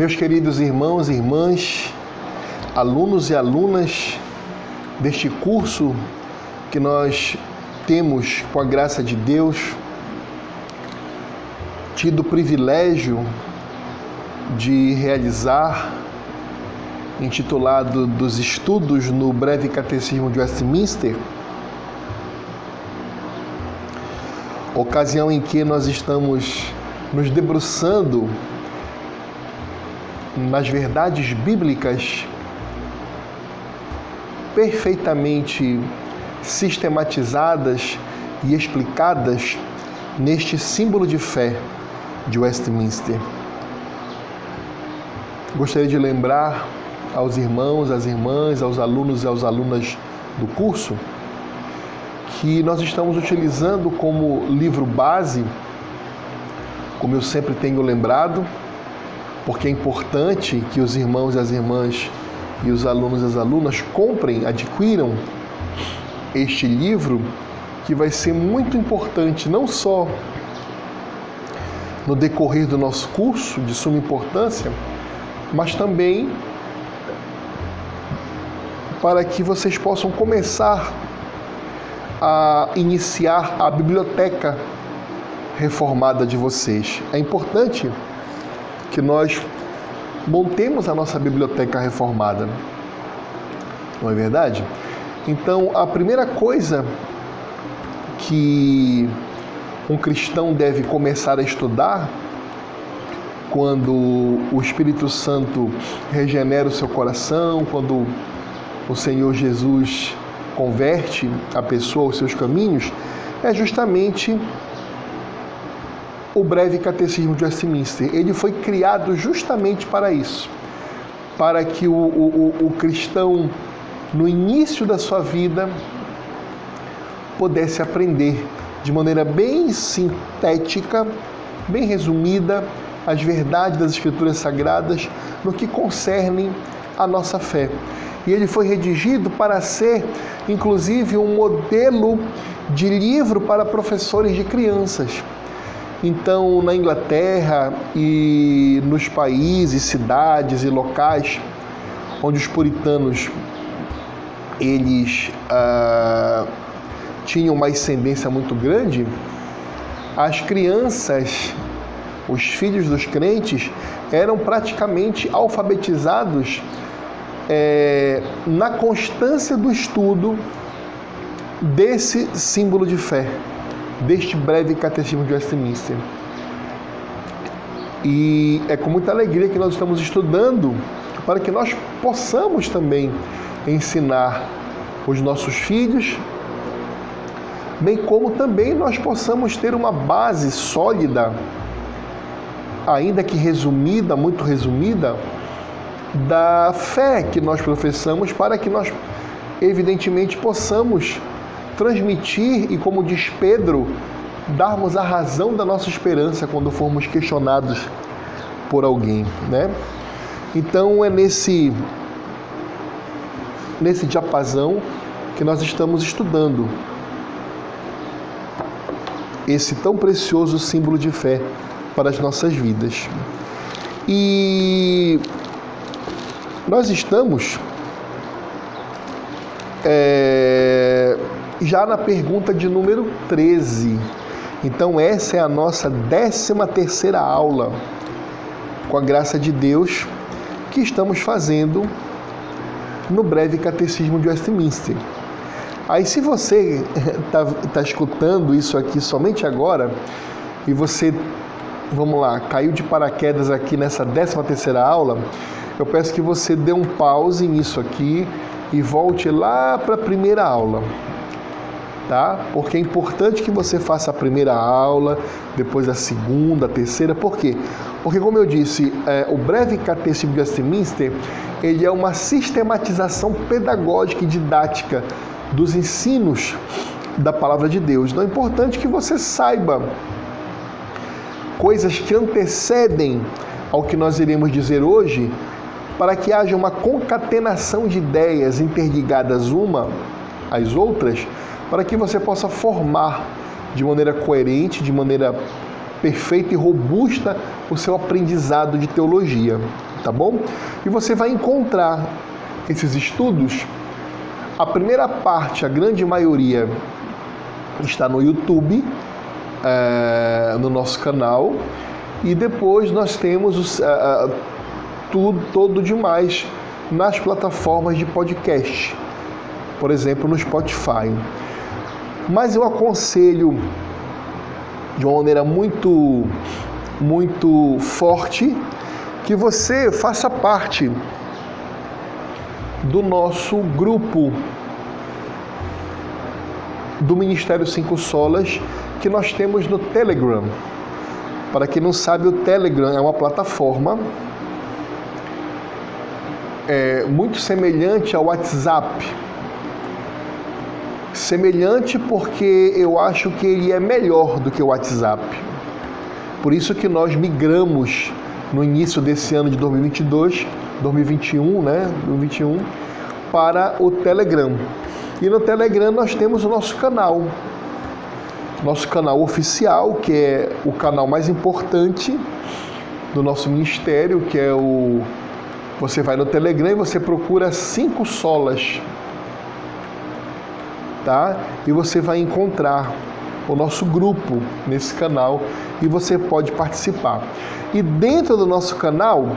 Meus queridos irmãos e irmãs, alunos e alunas deste curso que nós temos, com a graça de Deus, tido o privilégio de realizar, intitulado dos estudos no breve catecismo de Westminster, ocasião em que nós estamos nos debruçando nas verdades bíblicas perfeitamente sistematizadas e explicadas neste símbolo de fé de Westminster. Gostaria de lembrar aos irmãos, às irmãs, aos alunos e às alunas do curso que nós estamos utilizando como livro base, como eu sempre tenho lembrado, porque é importante que os irmãos e as irmãs e os alunos e as alunas comprem, adquiram este livro que vai ser muito importante não só no decorrer do nosso curso de suma importância, mas também para que vocês possam começar a iniciar a biblioteca reformada de vocês. É importante que nós montemos a nossa biblioteca reformada. Não é verdade? Então, a primeira coisa que um cristão deve começar a estudar quando o Espírito Santo regenera o seu coração, quando o Senhor Jesus converte a pessoa aos seus caminhos, é justamente o breve catecismo de Westminster. Ele foi criado justamente para isso, para que o, o, o cristão, no início da sua vida, pudesse aprender de maneira bem sintética, bem resumida, as verdades das Escrituras Sagradas no que concernem a nossa fé. E ele foi redigido para ser, inclusive, um modelo de livro para professores de crianças. Então, na Inglaterra e nos países, cidades e locais onde os puritanos eles ah, tinham uma ascendência muito grande, as crianças, os filhos dos crentes, eram praticamente alfabetizados é, na constância do estudo desse símbolo de fé deste breve catecismo de Westminster. E é com muita alegria que nós estamos estudando para que nós possamos também ensinar os nossos filhos, bem como também nós possamos ter uma base sólida, ainda que resumida, muito resumida, da fé que nós professamos, para que nós, evidentemente, possamos transmitir e, como diz Pedro, darmos a razão da nossa esperança quando formos questionados por alguém, né? Então é nesse nesse diapasão que nós estamos estudando esse tão precioso símbolo de fé para as nossas vidas. E nós estamos é, já na pergunta de número 13. Então, essa é a nossa 13 terceira aula, com a graça de Deus, que estamos fazendo no breve catecismo de Westminster. Aí, se você está tá escutando isso aqui somente agora, e você, vamos lá, caiu de paraquedas aqui nessa 13 terceira aula, eu peço que você dê um pause nisso aqui e volte lá para a primeira aula tá? Porque é importante que você faça a primeira aula, depois a segunda, a terceira. Por quê? Porque, como eu disse, é, o breve catecismo de Westminster ele é uma sistematização pedagógica e didática dos ensinos da palavra de Deus. Então é importante que você saiba coisas que antecedem ao que nós iremos dizer hoje, para que haja uma concatenação de ideias interligadas uma às outras, para que você possa formar de maneira coerente, de maneira perfeita e robusta o seu aprendizado de teologia, tá bom? E você vai encontrar esses estudos. A primeira parte, a grande maioria, está no YouTube, é, no nosso canal, e depois nós temos os, é, tudo todo demais nas plataformas de podcast, por exemplo, no Spotify. Mas eu aconselho de uma maneira muito muito forte que você faça parte do nosso grupo do Ministério Cinco Solas que nós temos no Telegram. Para quem não sabe, o Telegram é uma plataforma é, muito semelhante ao WhatsApp. Semelhante porque eu acho que ele é melhor do que o WhatsApp. Por isso que nós migramos no início desse ano de 2022, 2021, né, 2021, para o Telegram. E no Telegram nós temos o nosso canal, nosso canal oficial, que é o canal mais importante do nosso ministério, que é o você vai no Telegram e você procura cinco solas, tá? E você vai encontrar o nosso grupo nesse canal e você pode participar. E dentro do nosso canal,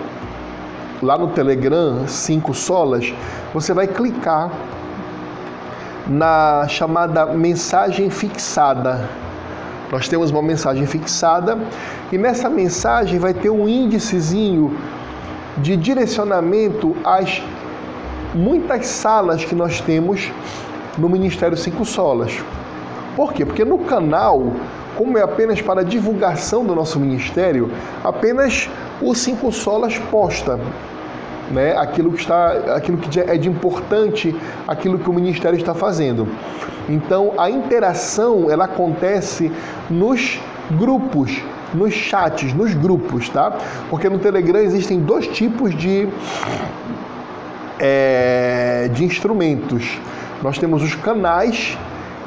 lá no Telegram, cinco solas, você vai clicar na chamada mensagem fixada. Nós temos uma mensagem fixada e nessa mensagem vai ter um índicezinho de direcionamento às muitas salas que nós temos no Ministério Cinco Solas. Por quê? Porque no canal, como é apenas para divulgação do nosso ministério, apenas o Cinco Solas posta né, aquilo que está, aquilo que é de importante, aquilo que o ministério está fazendo. Então, a interação ela acontece nos grupos, nos chats, nos grupos, tá? Porque no Telegram existem dois tipos de é, de instrumentos. Nós temos os canais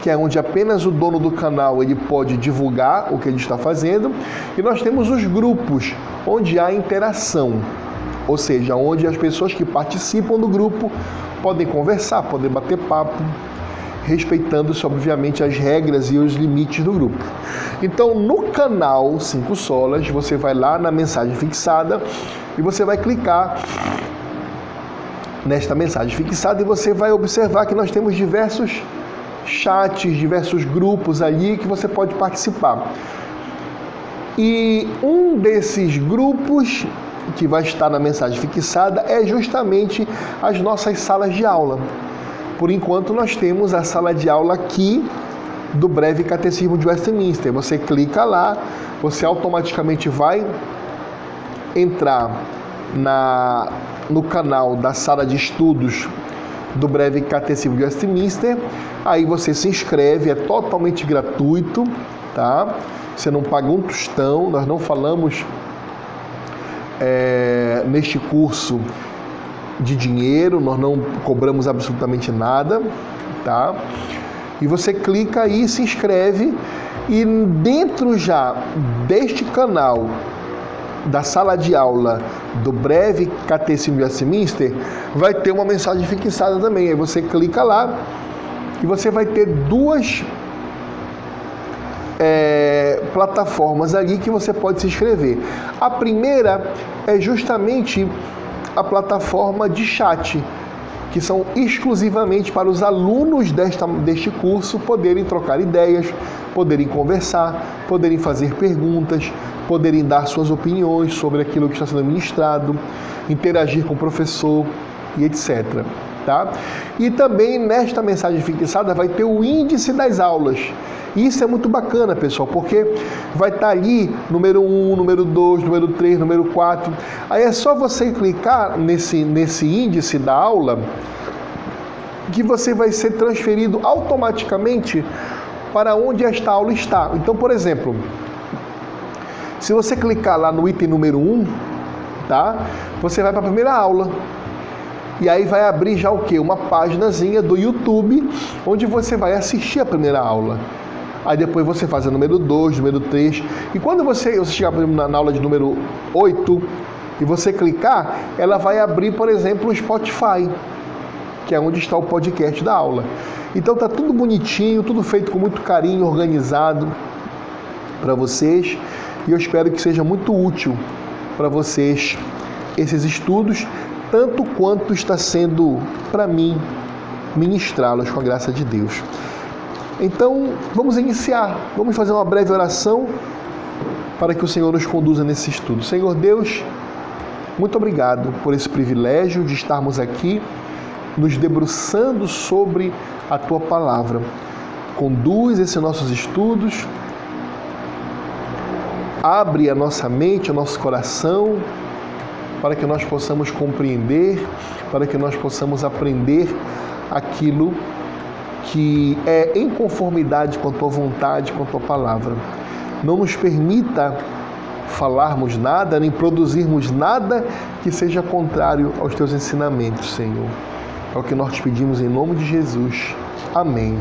que é onde apenas o dono do canal ele pode divulgar o que ele está fazendo, e nós temos os grupos, onde há interação ou seja, onde as pessoas que participam do grupo podem conversar, podem bater papo, respeitando-se, obviamente, as regras e os limites do grupo. Então, no canal 5 Solas, você vai lá na mensagem fixada e você vai clicar nesta mensagem fixada e você vai observar que nós temos diversos chats, diversos grupos ali que você pode participar. E um desses grupos que vai estar na mensagem fixada é justamente as nossas salas de aula. Por enquanto, nós temos a sala de aula aqui do breve catecismo de Westminster. Você clica lá, você automaticamente vai entrar na, no canal da sala de estudos do breve catecismo de Westminster. Aí você se inscreve, é totalmente gratuito, tá? Você não paga um tostão, nós não falamos é, neste curso de dinheiro, nós não cobramos absolutamente nada, tá? E você clica aí, se inscreve e dentro já deste canal da sala de aula do breve Catecismo de Westminster, vai ter uma mensagem fixada também. Aí você clica lá e você vai ter duas é, plataformas ali que você pode se inscrever. A primeira é justamente a plataforma de chat, que são exclusivamente para os alunos desta, deste curso poderem trocar ideias, poderem conversar, poderem fazer perguntas, poderem dar suas opiniões sobre aquilo que está sendo ministrado, interagir com o professor e etc. Tá? E também nesta mensagem fixada vai ter o índice das aulas. Isso é muito bacana, pessoal, porque vai estar tá ali número 1, número 2, número 3, número 4. Aí é só você clicar nesse, nesse índice da aula que você vai ser transferido automaticamente para onde esta aula está. Então, por exemplo, se você clicar lá no item número 1, tá? Você vai para a primeira aula. E aí vai abrir já o que? Uma páginazinha do YouTube onde você vai assistir a primeira aula aí depois você faz a número 2, número 3. E quando você, você chegar na, na aula de número 8, e você clicar, ela vai abrir, por exemplo, o Spotify, que é onde está o podcast da aula. Então tá tudo bonitinho, tudo feito com muito carinho, organizado para vocês, e eu espero que seja muito útil para vocês esses estudos, tanto quanto está sendo para mim ministrá-los com a graça de Deus. Então, vamos iniciar. Vamos fazer uma breve oração para que o Senhor nos conduza nesse estudo. Senhor Deus, muito obrigado por esse privilégio de estarmos aqui nos debruçando sobre a tua palavra. Conduz esses nossos estudos, abre a nossa mente, o nosso coração, para que nós possamos compreender, para que nós possamos aprender aquilo que é em conformidade com a tua vontade, com a tua palavra. Não nos permita falarmos nada, nem produzirmos nada que seja contrário aos teus ensinamentos, Senhor. É o que nós te pedimos em nome de Jesus. Amém.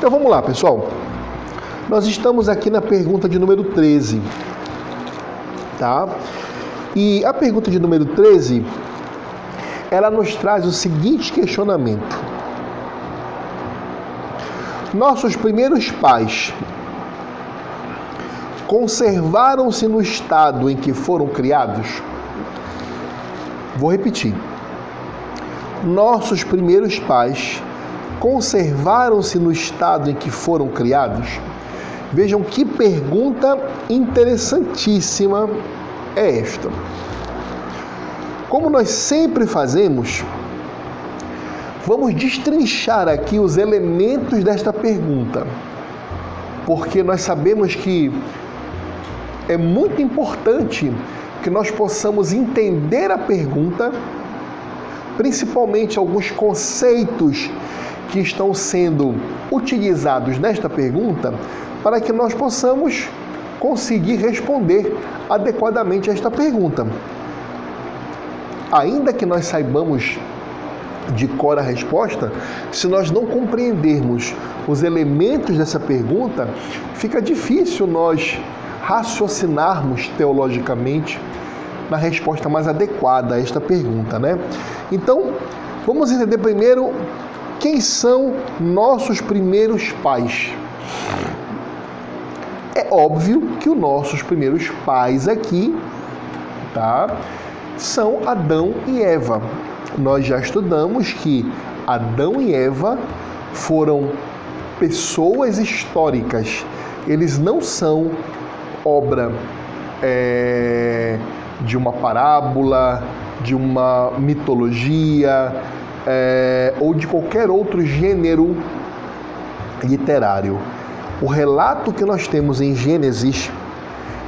Então vamos lá, pessoal. Nós estamos aqui na pergunta de número 13. Tá? E a pergunta de número 13, ela nos traz o seguinte questionamento. Nossos primeiros pais conservaram-se no estado em que foram criados? Vou repetir. Nossos primeiros pais conservaram-se no estado em que foram criados? Vejam que pergunta interessantíssima é esta. Como nós sempre fazemos, vamos destrinchar aqui os elementos desta pergunta, porque nós sabemos que é muito importante que nós possamos entender a pergunta, principalmente alguns conceitos que estão sendo utilizados nesta pergunta, para que nós possamos conseguir responder adequadamente a esta pergunta. Ainda que nós saibamos de cor a resposta, se nós não compreendermos os elementos dessa pergunta, fica difícil nós raciocinarmos teologicamente na resposta mais adequada a esta pergunta, né? Então, vamos entender primeiro quem são nossos primeiros pais. É óbvio que os nossos primeiros pais aqui, tá? São Adão e Eva. Nós já estudamos que Adão e Eva foram pessoas históricas. Eles não são obra é, de uma parábola, de uma mitologia é, ou de qualquer outro gênero literário. O relato que nós temos em Gênesis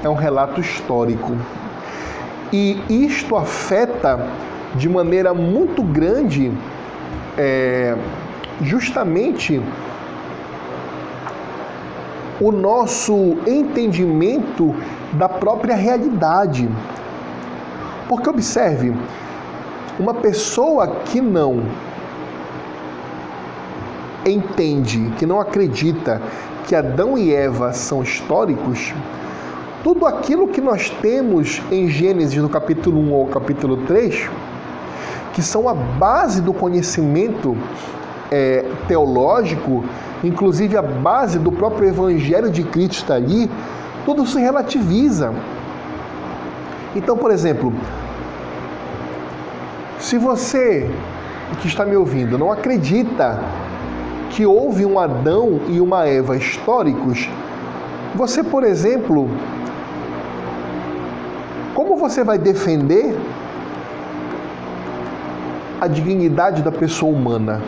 é um relato histórico. E isto afeta de maneira muito grande é, justamente o nosso entendimento da própria realidade. Porque observe, uma pessoa que não entende, que não acredita que Adão e Eva são históricos, tudo aquilo que nós temos em Gênesis no capítulo 1 ou capítulo 3, que são a base do conhecimento é, teológico, inclusive a base do próprio Evangelho de Cristo está ali, tudo se relativiza. Então, por exemplo, se você que está me ouvindo não acredita que houve um Adão e uma Eva históricos, você, por exemplo, como você vai defender a dignidade da pessoa humana,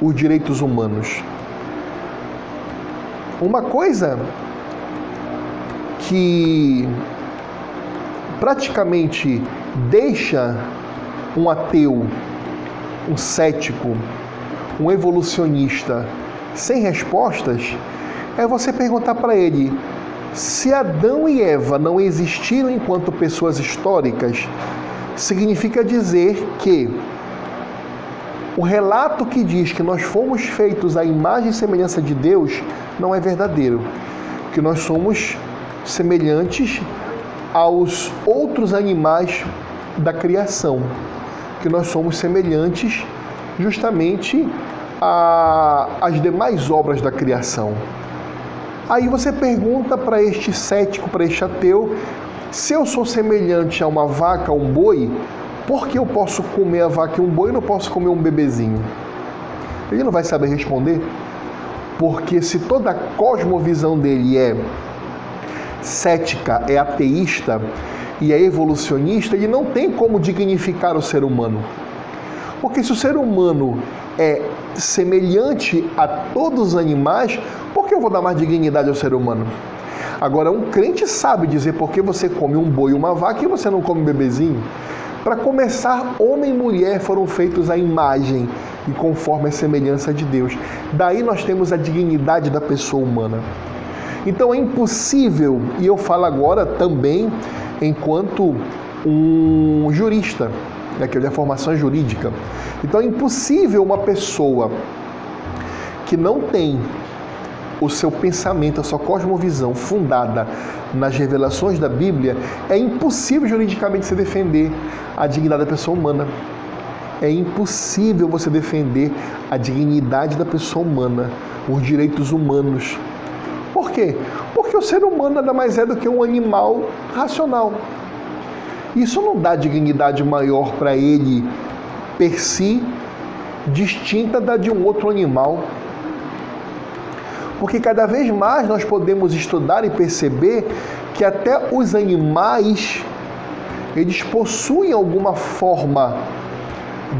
os direitos humanos? Uma coisa que praticamente deixa um ateu, um cético, um evolucionista sem respostas, é você perguntar para ele: se Adão e Eva não existiram enquanto pessoas históricas, significa dizer que o relato que diz que nós fomos feitos à imagem e semelhança de Deus não é verdadeiro. Que nós somos semelhantes aos outros animais da criação. Que nós somos semelhantes justamente às demais obras da criação. Aí você pergunta para este cético, para este ateu, se eu sou semelhante a uma vaca, a um boi, por que eu posso comer a vaca e um boi e não posso comer um bebezinho? Ele não vai saber responder, porque se toda a cosmovisão dele é cética, é ateísta e é evolucionista, ele não tem como dignificar o ser humano. Porque se o ser humano é semelhante a todos os animais, por que eu vou dar mais dignidade ao ser humano? Agora, um crente sabe dizer por que você come um boi e uma vaca e você não come um bebezinho. Para começar, homem e mulher foram feitos à imagem e conforme a semelhança de Deus. Daí nós temos a dignidade da pessoa humana. Então é impossível, e eu falo agora também enquanto um jurista, né, que é a formação jurídica. Então é impossível uma pessoa que não tem o seu pensamento, a sua cosmovisão fundada nas revelações da Bíblia, é impossível juridicamente se defender a dignidade da pessoa humana. É impossível você defender a dignidade da pessoa humana, os direitos humanos. Por quê? Porque o ser humano nada mais é do que um animal racional. Isso não dá dignidade maior para ele per si, distinta da de um outro animal. Porque cada vez mais nós podemos estudar e perceber que até os animais eles possuem alguma forma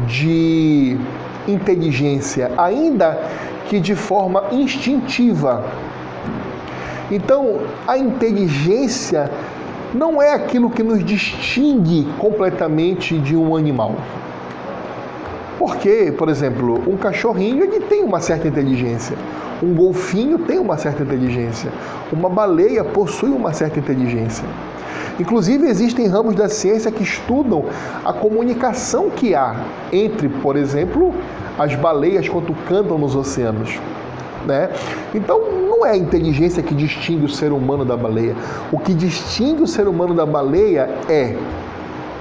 de inteligência, ainda que de forma instintiva. Então, a inteligência não é aquilo que nos distingue completamente de um animal. Porque, por exemplo, um cachorrinho ele tem uma certa inteligência, um golfinho tem uma certa inteligência, uma baleia possui uma certa inteligência. Inclusive, existem ramos da ciência que estudam a comunicação que há entre, por exemplo, as baleias quando cantam nos oceanos. Né? Então, não é a inteligência que distingue o ser humano da baleia. O que distingue o ser humano da baleia é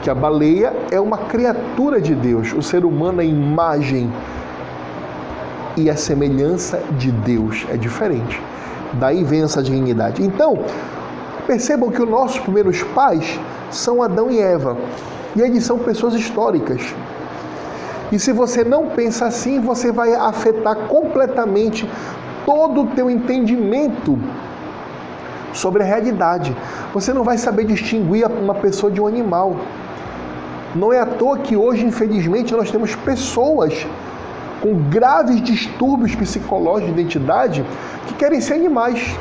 que a baleia é uma criatura de Deus, o ser humano é imagem e a semelhança de Deus. É diferente. Daí vem essa dignidade. Então, percebam que os nossos primeiros pais são Adão e Eva. E eles são pessoas históricas. E se você não pensa assim, você vai afetar completamente todo o teu entendimento sobre a realidade. Você não vai saber distinguir uma pessoa de um animal. Não é à toa que hoje, infelizmente, nós temos pessoas com graves distúrbios psicológicos de identidade que querem ser animais.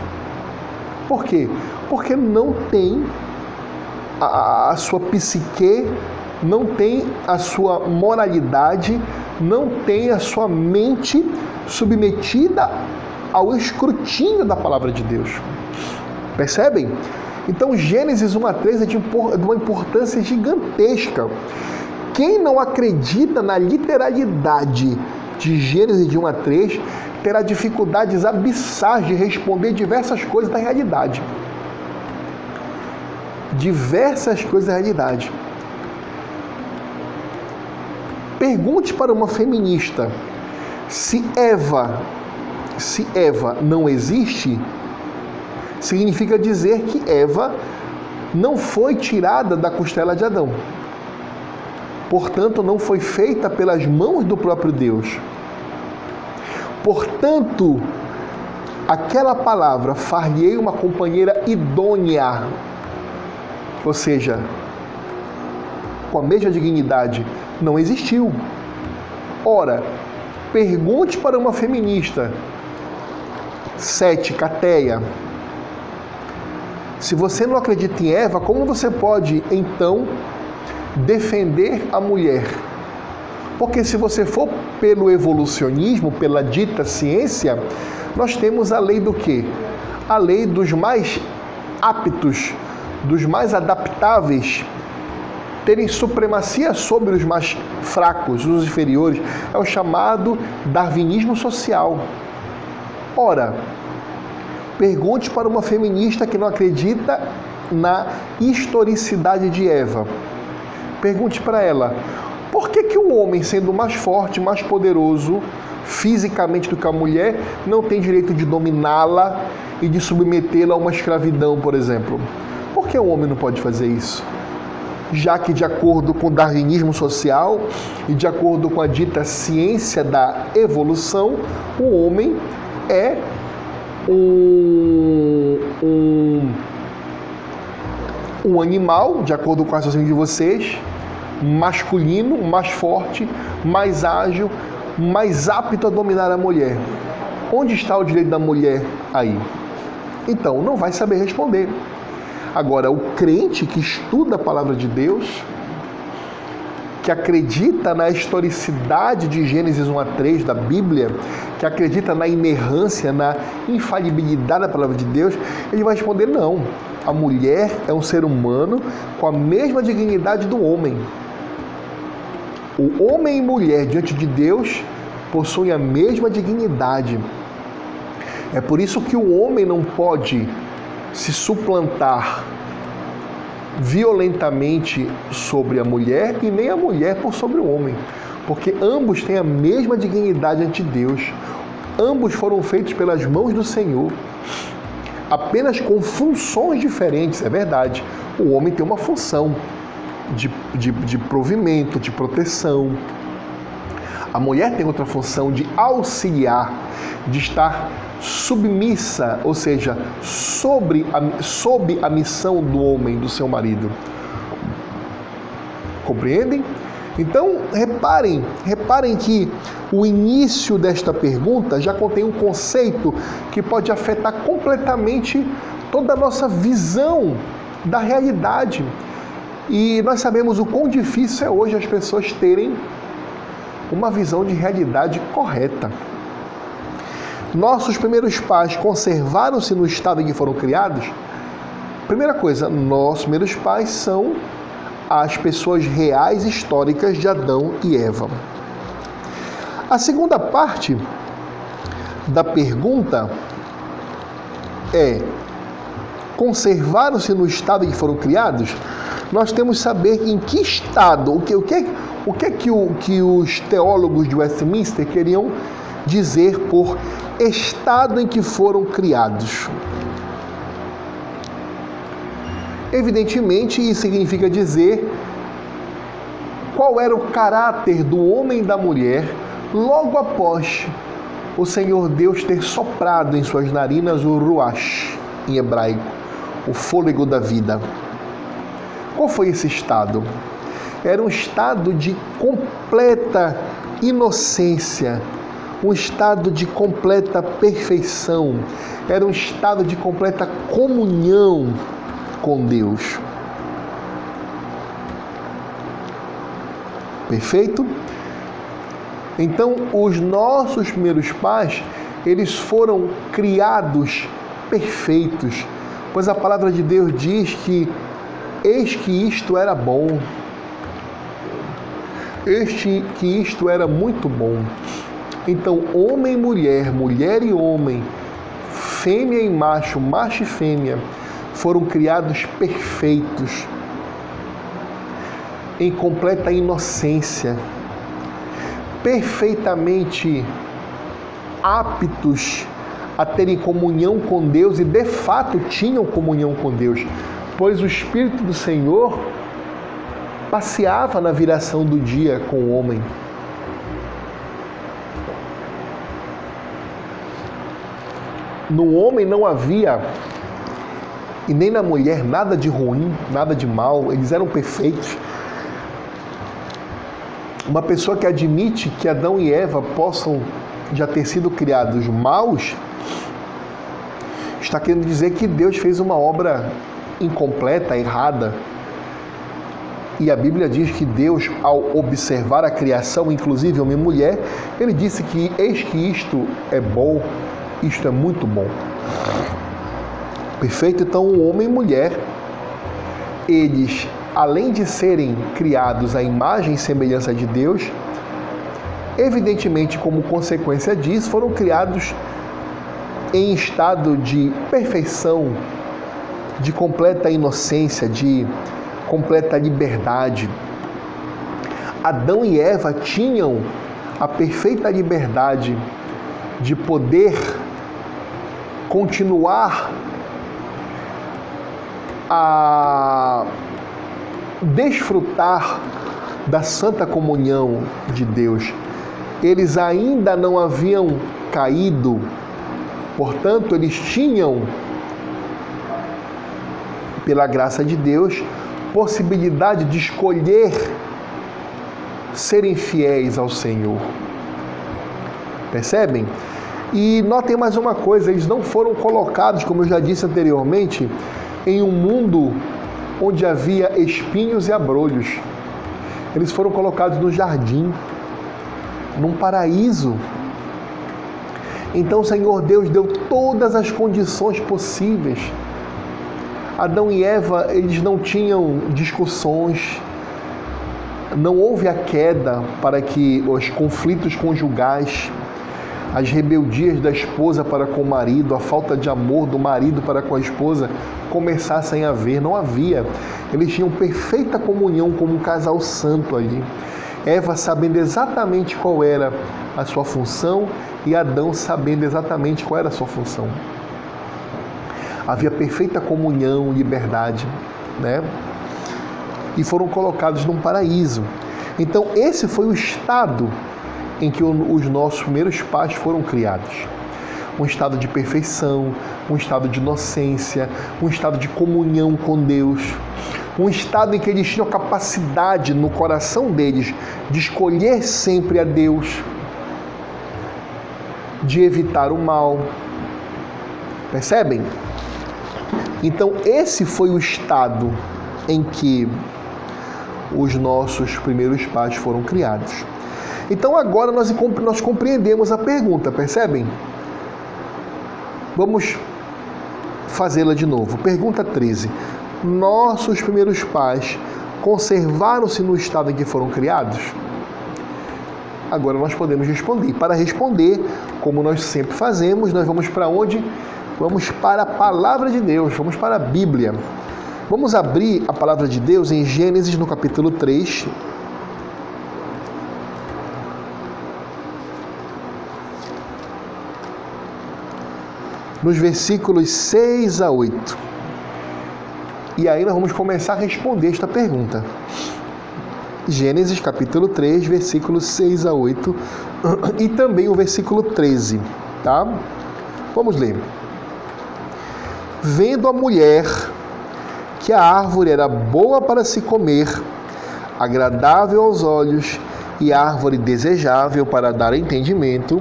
Por quê? Porque não tem a, a sua psique, não tem a sua moralidade, não tem a sua mente submetida ao escrutínio da palavra de Deus. Percebem? Então, Gênesis 1 a 3 é de uma importância gigantesca. Quem não acredita na literalidade de Gênesis de 1 a 3 terá dificuldades abissais de responder diversas coisas da realidade. Diversas coisas da realidade. Pergunte para uma feminista se Eva, se Eva não existe, significa dizer que Eva não foi tirada da costela de Adão. Portanto, não foi feita pelas mãos do próprio Deus. Portanto, aquela palavra, far-lhe uma companheira idônea, ou seja, com a mesma dignidade, não existiu. Ora, pergunte para uma feminista, sete, Cateia, se você não acredita em Eva, como você pode então defender a mulher? Porque se você for pelo evolucionismo, pela dita ciência, nós temos a lei do quê? A lei dos mais aptos, dos mais adaptáveis terem supremacia sobre os mais fracos, os inferiores, é o chamado darwinismo social. Ora, pergunte para uma feminista que não acredita na historicidade de Eva. Pergunte para ela: por que, que o homem, sendo mais forte, mais poderoso fisicamente do que a mulher, não tem direito de dominá-la e de submetê-la a uma escravidão, por exemplo? Por que o homem não pode fazer isso? Já que, de acordo com o darwinismo social e de acordo com a dita ciência da evolução, o homem é um, um, um animal, de acordo com a raciocínio de vocês, masculino, mais forte, mais ágil, mais apto a dominar a mulher. Onde está o direito da mulher aí? Então, não vai saber responder. Agora, o crente que estuda a palavra de Deus, que acredita na historicidade de Gênesis 1 a 3 da Bíblia, que acredita na inerrância, na infalibilidade da palavra de Deus, ele vai responder: não. A mulher é um ser humano com a mesma dignidade do homem. O homem e mulher diante de Deus possuem a mesma dignidade. É por isso que o homem não pode se suplantar violentamente sobre a mulher e nem a mulher por sobre o homem, porque ambos têm a mesma dignidade ante Deus. Ambos foram feitos pelas mãos do Senhor, apenas com funções diferentes, é verdade. O homem tem uma função, de, de, de provimento, de proteção. A mulher tem outra função de auxiliar, de estar submissa, ou seja, sobre a, sob a missão do homem, do seu marido. Compreendem? Então, reparem, reparem que o início desta pergunta já contém um conceito que pode afetar completamente toda a nossa visão da realidade. E nós sabemos o quão difícil é hoje as pessoas terem uma visão de realidade correta. Nossos primeiros pais conservaram-se no estado em que foram criados? Primeira coisa, nossos primeiros pais são as pessoas reais históricas de Adão e Eva. A segunda parte da pergunta é: conservaram-se no estado em que foram criados? nós temos que saber em que estado, o que, o que, o que, que, o, que os teólogos de Westminster queriam dizer por estado em que foram criados. Evidentemente, isso significa dizer qual era o caráter do homem e da mulher logo após o Senhor Deus ter soprado em suas narinas o ruach, em hebraico, o fôlego da vida. Qual foi esse estado? Era um estado de completa inocência, um estado de completa perfeição, era um estado de completa comunhão com Deus. Perfeito? Então, os nossos primeiros pais, eles foram criados perfeitos, pois a palavra de Deus diz que Eis que isto era bom. Este que isto era muito bom. Então, homem e mulher, mulher e homem, fêmea e macho, macho e fêmea, foram criados perfeitos, em completa inocência, perfeitamente aptos a terem comunhão com Deus e de fato tinham comunhão com Deus pois o Espírito do Senhor passeava na viração do dia com o homem. No homem não havia, e nem na mulher, nada de ruim, nada de mal, eles eram perfeitos. Uma pessoa que admite que Adão e Eva possam já ter sido criados maus, está querendo dizer que Deus fez uma obra incompleta, errada. E a Bíblia diz que Deus, ao observar a criação, inclusive homem e mulher, ele disse que eis que isto é bom, isto é muito bom. Perfeito? Então, o homem e mulher, eles além de serem criados à imagem e semelhança de Deus, evidentemente, como consequência disso, foram criados em estado de perfeição, de completa inocência, de completa liberdade. Adão e Eva tinham a perfeita liberdade de poder continuar a desfrutar da santa comunhão de Deus. Eles ainda não haviam caído, portanto, eles tinham, pela graça de Deus, possibilidade de escolher serem fiéis ao Senhor. Percebem? E notem mais uma coisa: eles não foram colocados, como eu já disse anteriormente, em um mundo onde havia espinhos e abrolhos. Eles foram colocados no jardim, num paraíso. Então o Senhor Deus deu todas as condições possíveis. Adão e Eva, eles não tinham discussões, não houve a queda para que os conflitos conjugais, as rebeldias da esposa para com o marido, a falta de amor do marido para com a esposa começassem a haver. Não havia. Eles tinham perfeita comunhão como um casal santo ali. Eva sabendo exatamente qual era a sua função e Adão sabendo exatamente qual era a sua função. Havia perfeita comunhão, liberdade, né? e foram colocados num paraíso. Então, esse foi o estado em que os nossos primeiros pais foram criados. Um estado de perfeição, um estado de inocência, um estado de comunhão com Deus, um estado em que eles tinham capacidade no coração deles de escolher sempre a Deus, de evitar o mal. Percebem? Então, esse foi o estado em que os nossos primeiros pais foram criados. Então agora nós, nós compreendemos a pergunta, percebem? Vamos fazê-la de novo. Pergunta 13. Nossos primeiros pais conservaram-se no estado em que foram criados? Agora nós podemos responder. Para responder, como nós sempre fazemos, nós vamos para onde? Vamos para a palavra de Deus, vamos para a Bíblia. Vamos abrir a palavra de Deus em Gênesis no capítulo 3. Nos versículos 6 a 8. E aí nós vamos começar a responder esta pergunta. Gênesis capítulo 3, versículos 6 a 8 e também o versículo 13, tá? Vamos ler. Vendo a mulher que a árvore era boa para se comer, agradável aos olhos e árvore desejável para dar entendimento,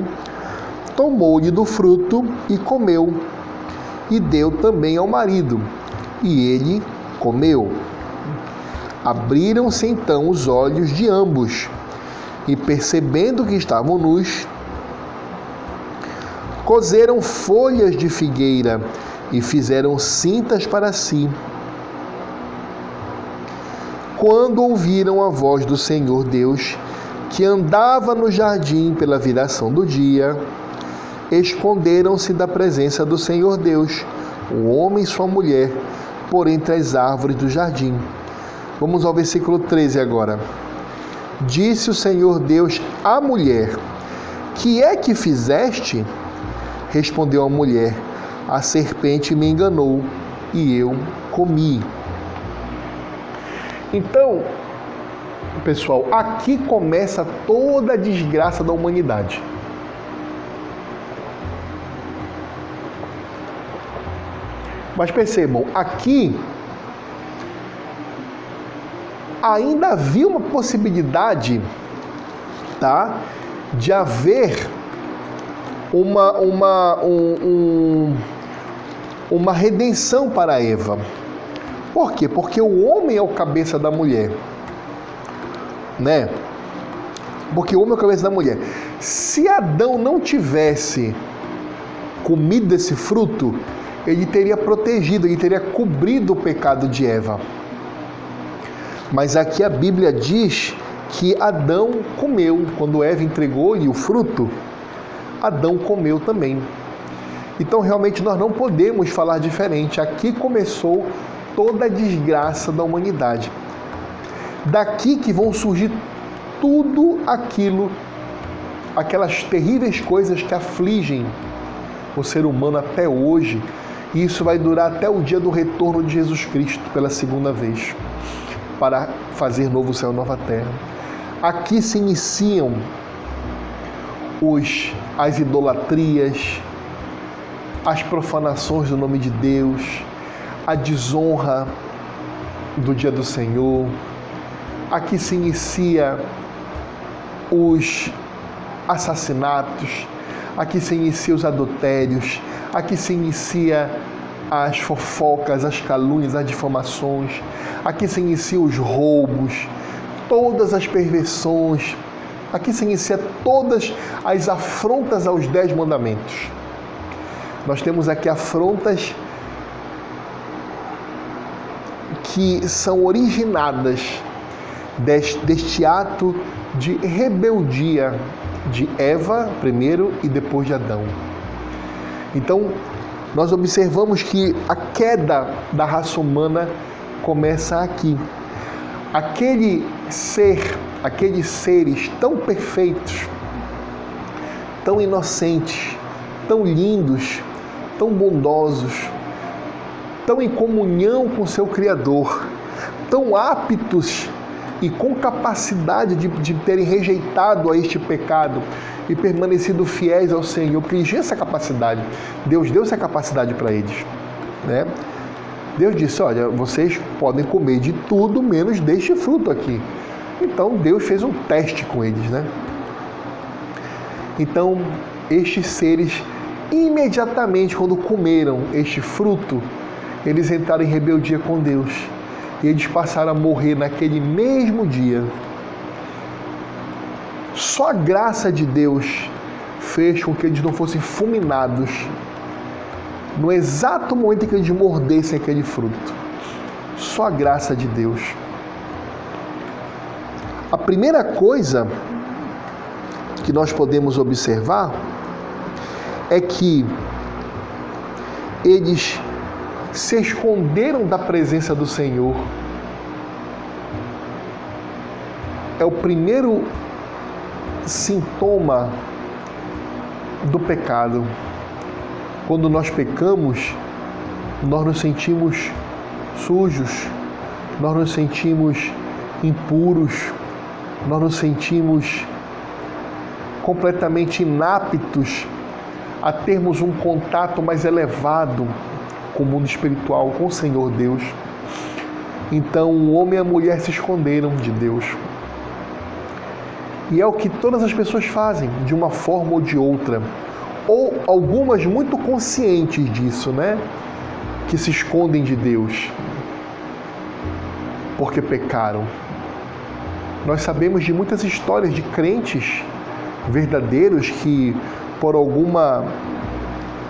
tomou-lhe do fruto e comeu, e deu também ao marido, e ele comeu. Abriram-se então os olhos de ambos, e percebendo que estavam nus, cozeram folhas de figueira e fizeram cintas para si quando ouviram a voz do Senhor Deus, que andava no jardim pela viração do dia, esconderam-se da presença do Senhor Deus, o homem e sua mulher, por entre as árvores do jardim. Vamos ao versículo 13 agora. Disse o Senhor Deus à mulher: Que é que fizeste? Respondeu a mulher: A serpente me enganou e eu comi. Então, pessoal, aqui começa toda a desgraça da humanidade. Mas percebam, aqui ainda havia uma possibilidade, tá, de haver uma uma um, um, uma redenção para Eva. Por quê? Porque o homem é o cabeça da mulher. Né? Porque o homem é o cabeça da mulher. Se Adão não tivesse comido desse fruto, ele teria protegido, ele teria cobrido o pecado de Eva. Mas aqui a Bíblia diz que Adão comeu, quando Eva entregou-lhe o fruto, Adão comeu também. Então realmente nós não podemos falar diferente. Aqui começou toda a desgraça da humanidade. Daqui que vão surgir tudo aquilo, aquelas terríveis coisas que afligem o ser humano até hoje. E isso vai durar até o dia do retorno de Jesus Cristo pela segunda vez, para fazer novo céu e nova terra. Aqui se iniciam os, as idolatrias, as profanações do nome de Deus, a desonra do dia do Senhor. Aqui se inicia os assassinatos, aqui se inicia os adultérios, aqui se inicia as fofocas, as calúnias, as difamações, aqui se inicia os roubos, todas as perversões, aqui se inicia todas as afrontas aos dez mandamentos. Nós temos aqui afrontas que são originadas deste, deste ato de rebeldia de Eva primeiro e depois de Adão. Então, nós observamos que a queda da raça humana começa aqui. Aquele ser, aqueles seres tão perfeitos, tão inocentes, tão lindos, tão bondosos, tão em comunhão com seu Criador, tão aptos e com capacidade de, de terem rejeitado a este pecado e permanecido fiéis ao Senhor, porque essa capacidade. Deus deu essa capacidade para eles. Né? Deus disse: Olha, vocês podem comer de tudo menos deste fruto aqui. Então Deus fez um teste com eles, né? Então, estes seres, imediatamente quando comeram este fruto, eles entraram em rebeldia com Deus e eles passaram a morrer naquele mesmo dia. Só a graça de Deus fez com que eles não fossem fulminados no exato momento em que eles mordessem aquele fruto. Só a graça de Deus. A primeira coisa que nós podemos observar é que eles se esconderam da presença do Senhor. É o primeiro sintoma do pecado. Quando nós pecamos, nós nos sentimos sujos, nós nos sentimos impuros, nós nos sentimos completamente inaptos a termos um contato mais elevado com o mundo espiritual, com o Senhor Deus. Então o homem e a mulher se esconderam de Deus. E é o que todas as pessoas fazem, de uma forma ou de outra. Ou algumas muito conscientes disso, né? Que se escondem de Deus porque pecaram. Nós sabemos de muitas histórias de crentes verdadeiros que por alguma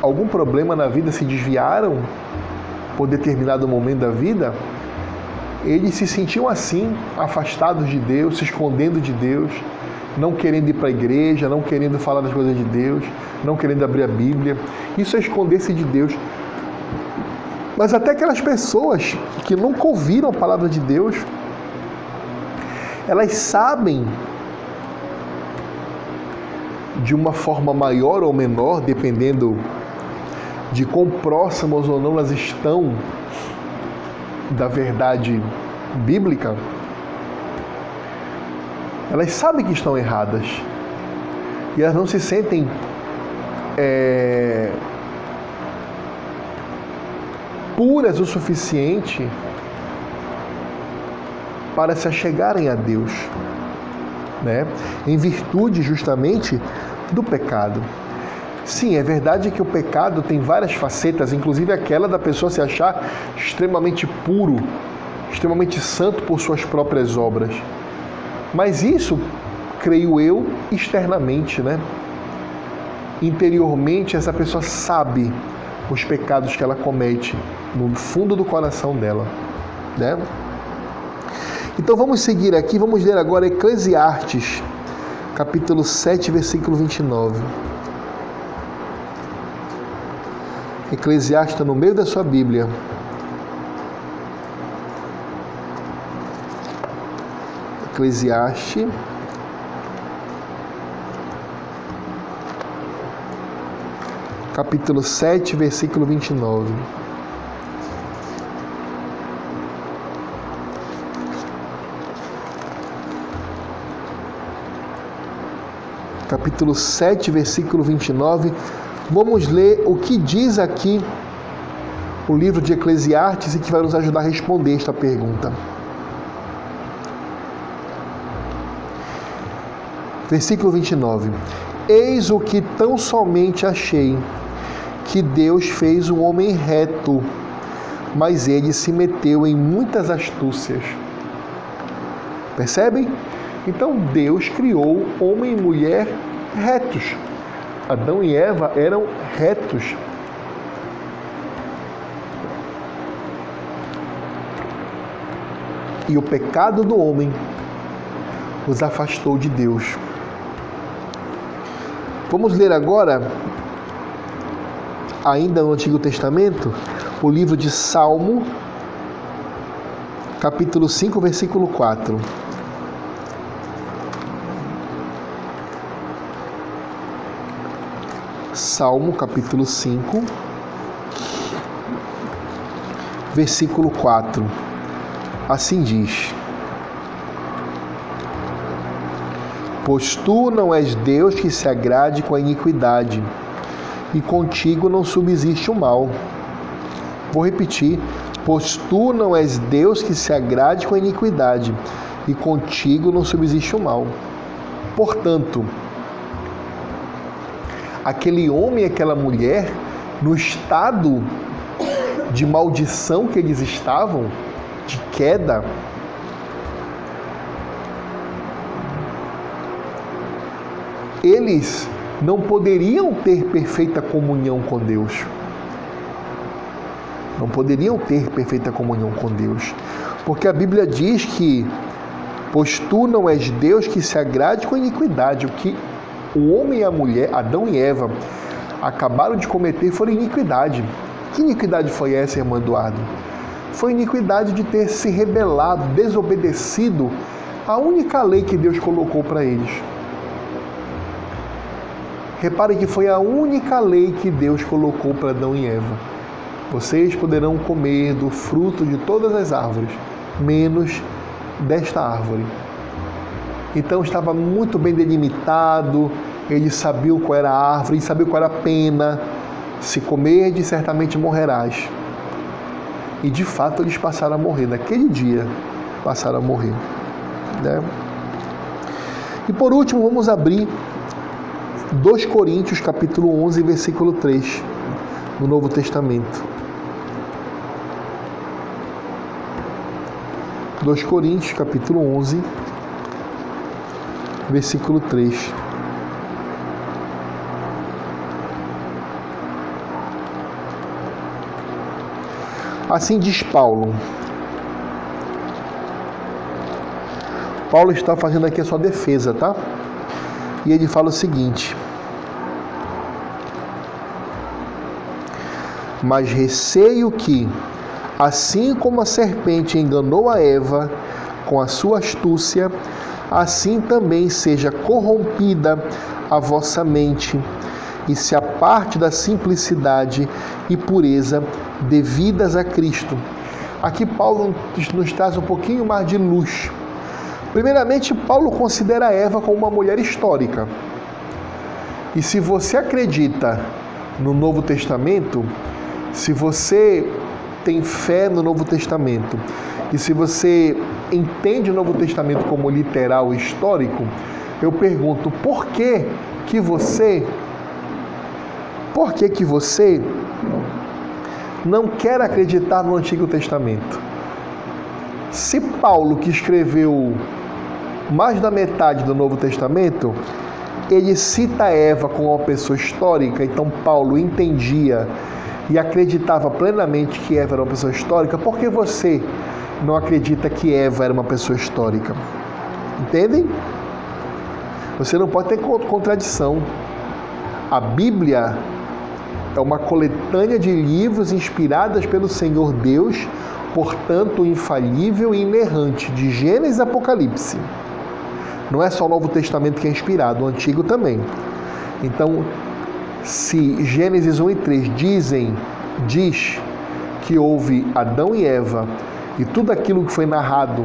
algum problema na vida se desviaram por determinado momento da vida, eles se sentiam assim, afastados de Deus, se escondendo de Deus, não querendo ir para a igreja, não querendo falar das coisas de Deus, não querendo abrir a Bíblia. Isso é esconder-se de Deus. Mas até aquelas pessoas que nunca ouviram a palavra de Deus, elas sabem de uma forma maior ou menor, dependendo de quão próximas ou não elas estão da verdade bíblica, elas sabem que estão erradas e elas não se sentem é, puras o suficiente para se achegarem a Deus, né? em virtude justamente do pecado. Sim, é verdade que o pecado tem várias facetas, inclusive aquela da pessoa se achar extremamente puro, extremamente santo por suas próprias obras. Mas isso, creio eu, externamente, né? Interiormente, essa pessoa sabe os pecados que ela comete no fundo do coração dela, né? Então vamos seguir aqui, vamos ler agora Eclesiastes, capítulo 7, versículo 29. Eclesiastes está no meio da sua Bíblia. Eclesiastes capítulo 7, versículo 29. Capítulo 7, versículo 29. Vamos ler o que diz aqui o livro de Eclesiastes e que vai nos ajudar a responder esta pergunta. Versículo 29. Eis o que tão somente achei que Deus fez um homem reto, mas ele se meteu em muitas astúcias. Percebem? Então Deus criou homem e mulher retos. Adão e Eva eram retos. E o pecado do homem os afastou de Deus. Vamos ler agora ainda no Antigo Testamento, o livro de Salmo, capítulo 5, versículo 4. Salmo, capítulo 5, versículo 4. Assim diz: Pois tu não és Deus que se agrade com a iniquidade e contigo não subsiste o mal. Vou repetir: pois tu não és Deus que se agrade com a iniquidade, e contigo não subsiste o mal. Portanto, aquele homem e aquela mulher, no estado de maldição que eles estavam, de queda, eles não poderiam ter perfeita comunhão com Deus. Não poderiam ter perfeita comunhão com Deus. Porque a Bíblia diz que, pois tu não és Deus que se agrade com iniquidade, o que o homem e a mulher, Adão e Eva, acabaram de cometer foi iniquidade. Que iniquidade foi essa, irmão Eduardo? Foi iniquidade de ter se rebelado, desobedecido à única lei que Deus colocou para eles. Repare que foi a única lei que Deus colocou para Adão e Eva. Vocês poderão comer do fruto de todas as árvores, menos desta árvore. Então estava muito bem delimitado, eles sabiam qual era a árvore, eles sabiam qual era a pena. Se comerdes, certamente morrerás. E de fato eles passaram a morrer. Naquele dia, passaram a morrer. Né? E por último, vamos abrir 2 Coríntios capítulo 11, versículo 3, no Novo Testamento. 2 Coríntios capítulo 11, versículo 3. Assim diz Paulo. Paulo está fazendo aqui a sua defesa, tá? E ele fala o seguinte: Mas receio que, assim como a serpente enganou a Eva com a sua astúcia, assim também seja corrompida a vossa mente e se aparte da simplicidade e pureza devidas a Cristo. Aqui Paulo nos traz um pouquinho mais de luz Primeiramente, Paulo considera Eva como uma mulher histórica. E se você acredita no Novo Testamento, se você tem fé no Novo Testamento e se você entende o Novo Testamento como literal histórico, eu pergunto por que que você por que que você não quer acreditar no Antigo Testamento? Se Paulo que escreveu mais da metade do Novo Testamento, ele cita Eva como uma pessoa histórica, então Paulo entendia e acreditava plenamente que Eva era uma pessoa histórica, porque você não acredita que Eva era uma pessoa histórica. Entendem? Você não pode ter contradição. A Bíblia é uma coletânea de livros inspiradas pelo Senhor Deus, portanto infalível e inerrante, de Gênesis e Apocalipse. Não é só o Novo Testamento que é inspirado, o Antigo também. Então, se Gênesis 1 e 3 dizem, diz que houve Adão e Eva e tudo aquilo que foi narrado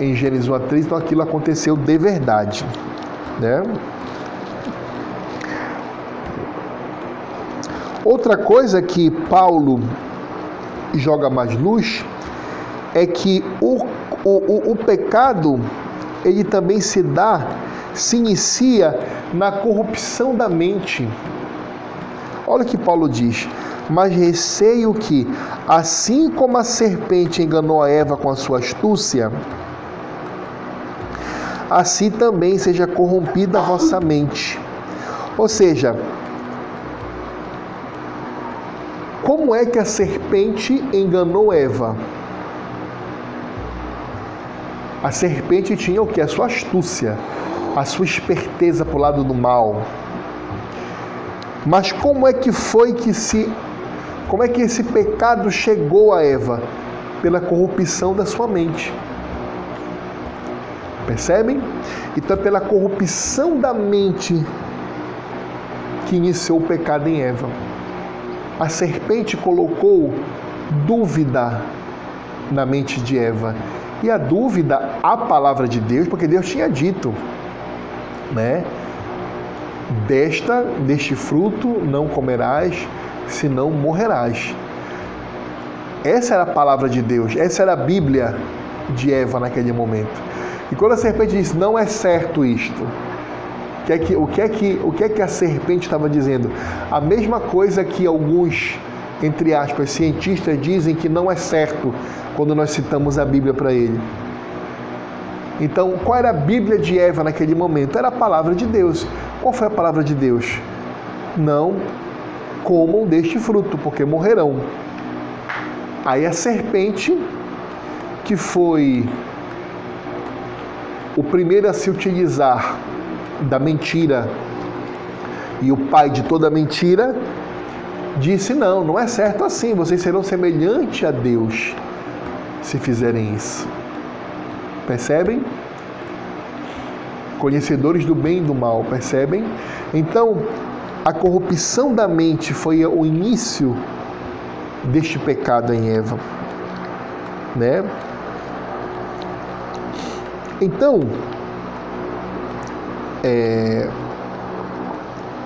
em Gênesis 1 a 3, então aquilo aconteceu de verdade. Né? Outra coisa que Paulo joga mais luz é que o, o, o, pecado ele também se dá, se inicia na corrupção da mente. Olha o que Paulo diz: Mas receio que, assim como a serpente enganou a Eva com a sua astúcia, assim também seja corrompida a vossa mente. Ou seja, como é que a serpente enganou Eva? A serpente tinha o que? A sua astúcia, a sua esperteza para o lado do mal. Mas como é que foi que se. Como é que esse pecado chegou a Eva? Pela corrupção da sua mente. Percebem? Então é pela corrupção da mente que iniciou o pecado em Eva. A serpente colocou dúvida na mente de Eva e a dúvida a palavra de Deus, porque Deus tinha dito, né? Desta, deste fruto não comerás, senão morrerás. Essa era a palavra de Deus, essa era a Bíblia de Eva naquele momento. E quando a serpente disse, não é certo isto, que é que, o que, é que, o que, é que a serpente estava dizendo? A mesma coisa que alguns entre aspas, cientistas dizem que não é certo quando nós citamos a Bíblia para ele. Então, qual era a Bíblia de Eva naquele momento? Era a palavra de Deus. Qual foi a palavra de Deus? Não comam deste fruto, porque morrerão. Aí a serpente, que foi o primeiro a se utilizar da mentira e o pai de toda mentira, disse: Não, não é certo assim, vocês serão semelhantes a Deus se fizerem isso. Percebem? Conhecedores do bem e do mal, percebem? Então, a corrupção da mente foi o início deste pecado em Eva, né? Então, é,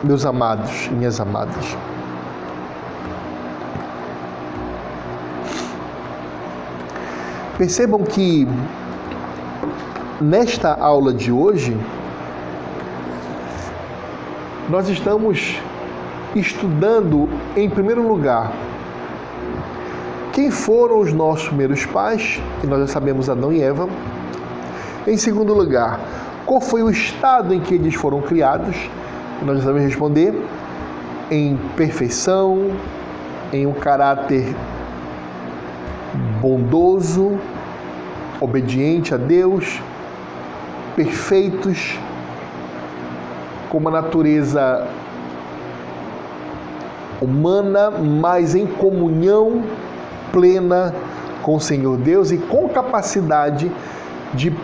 meus amados e minhas amadas, Percebam que nesta aula de hoje nós estamos estudando em primeiro lugar quem foram os nossos primeiros pais, e nós já sabemos Adão e Eva. Em segundo lugar, qual foi o estado em que eles foram criados? Nós já sabemos responder em perfeição, em um caráter bondoso, obediente a Deus, perfeitos, com uma natureza humana, mas em comunhão plena com o Senhor Deus e com capacidade de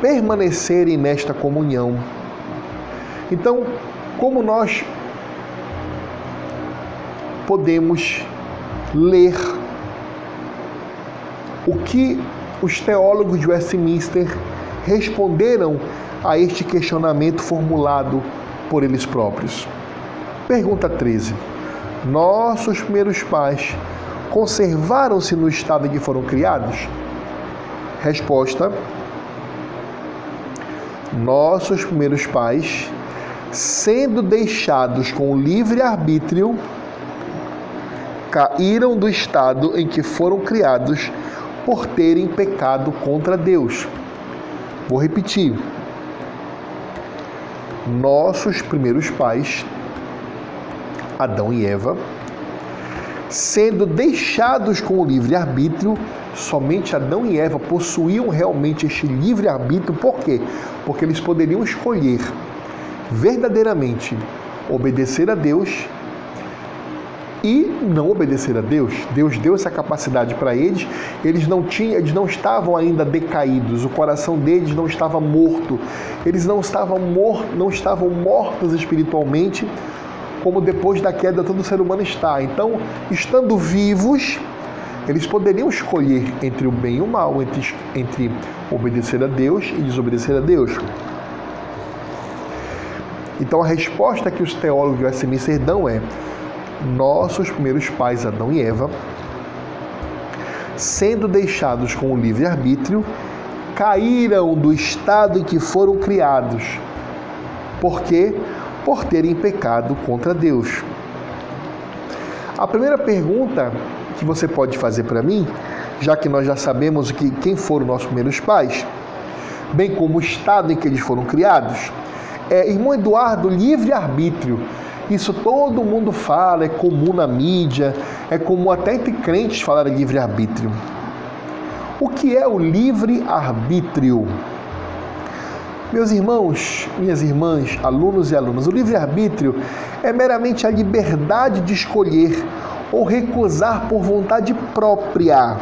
permanecerem nesta comunhão. Então, como nós podemos ler o que os teólogos de Westminster responderam a este questionamento formulado por eles próprios. Pergunta 13. Nossos primeiros pais conservaram-se no estado em que foram criados? Resposta: Nossos primeiros pais, sendo deixados com livre arbítrio, caíram do estado em que foram criados por terem pecado contra Deus. Vou repetir. Nossos primeiros pais, Adão e Eva, sendo deixados com o livre-arbítrio, somente Adão e Eva possuíam realmente este livre-arbítrio. Por quê? Porque eles poderiam escolher verdadeiramente obedecer a Deus e não obedecer a Deus. Deus deu essa capacidade para eles. Eles não tinham, eles não estavam ainda decaídos. O coração deles não estava morto. Eles não estavam mor não estavam mortos espiritualmente, como depois da queda todo ser humano está. Então, estando vivos, eles poderiam escolher entre o bem e o mal, entre, entre obedecer a Deus e desobedecer a Deus. Então a resposta que os teólogos de Westminster dão é: nossos primeiros pais, Adão e Eva, sendo deixados com o livre-arbítrio, caíram do estado em que foram criados. Por quê? Por terem pecado contra Deus. A primeira pergunta que você pode fazer para mim, já que nós já sabemos que quem foram nossos primeiros pais, bem como o estado em que eles foram criados, é, irmão Eduardo, livre-arbítrio. Isso todo mundo fala, é comum na mídia, é comum até entre crentes falar livre-arbítrio. O que é o livre-arbítrio? Meus irmãos, minhas irmãs, alunos e alunas, o livre-arbítrio é meramente a liberdade de escolher ou recusar por vontade própria,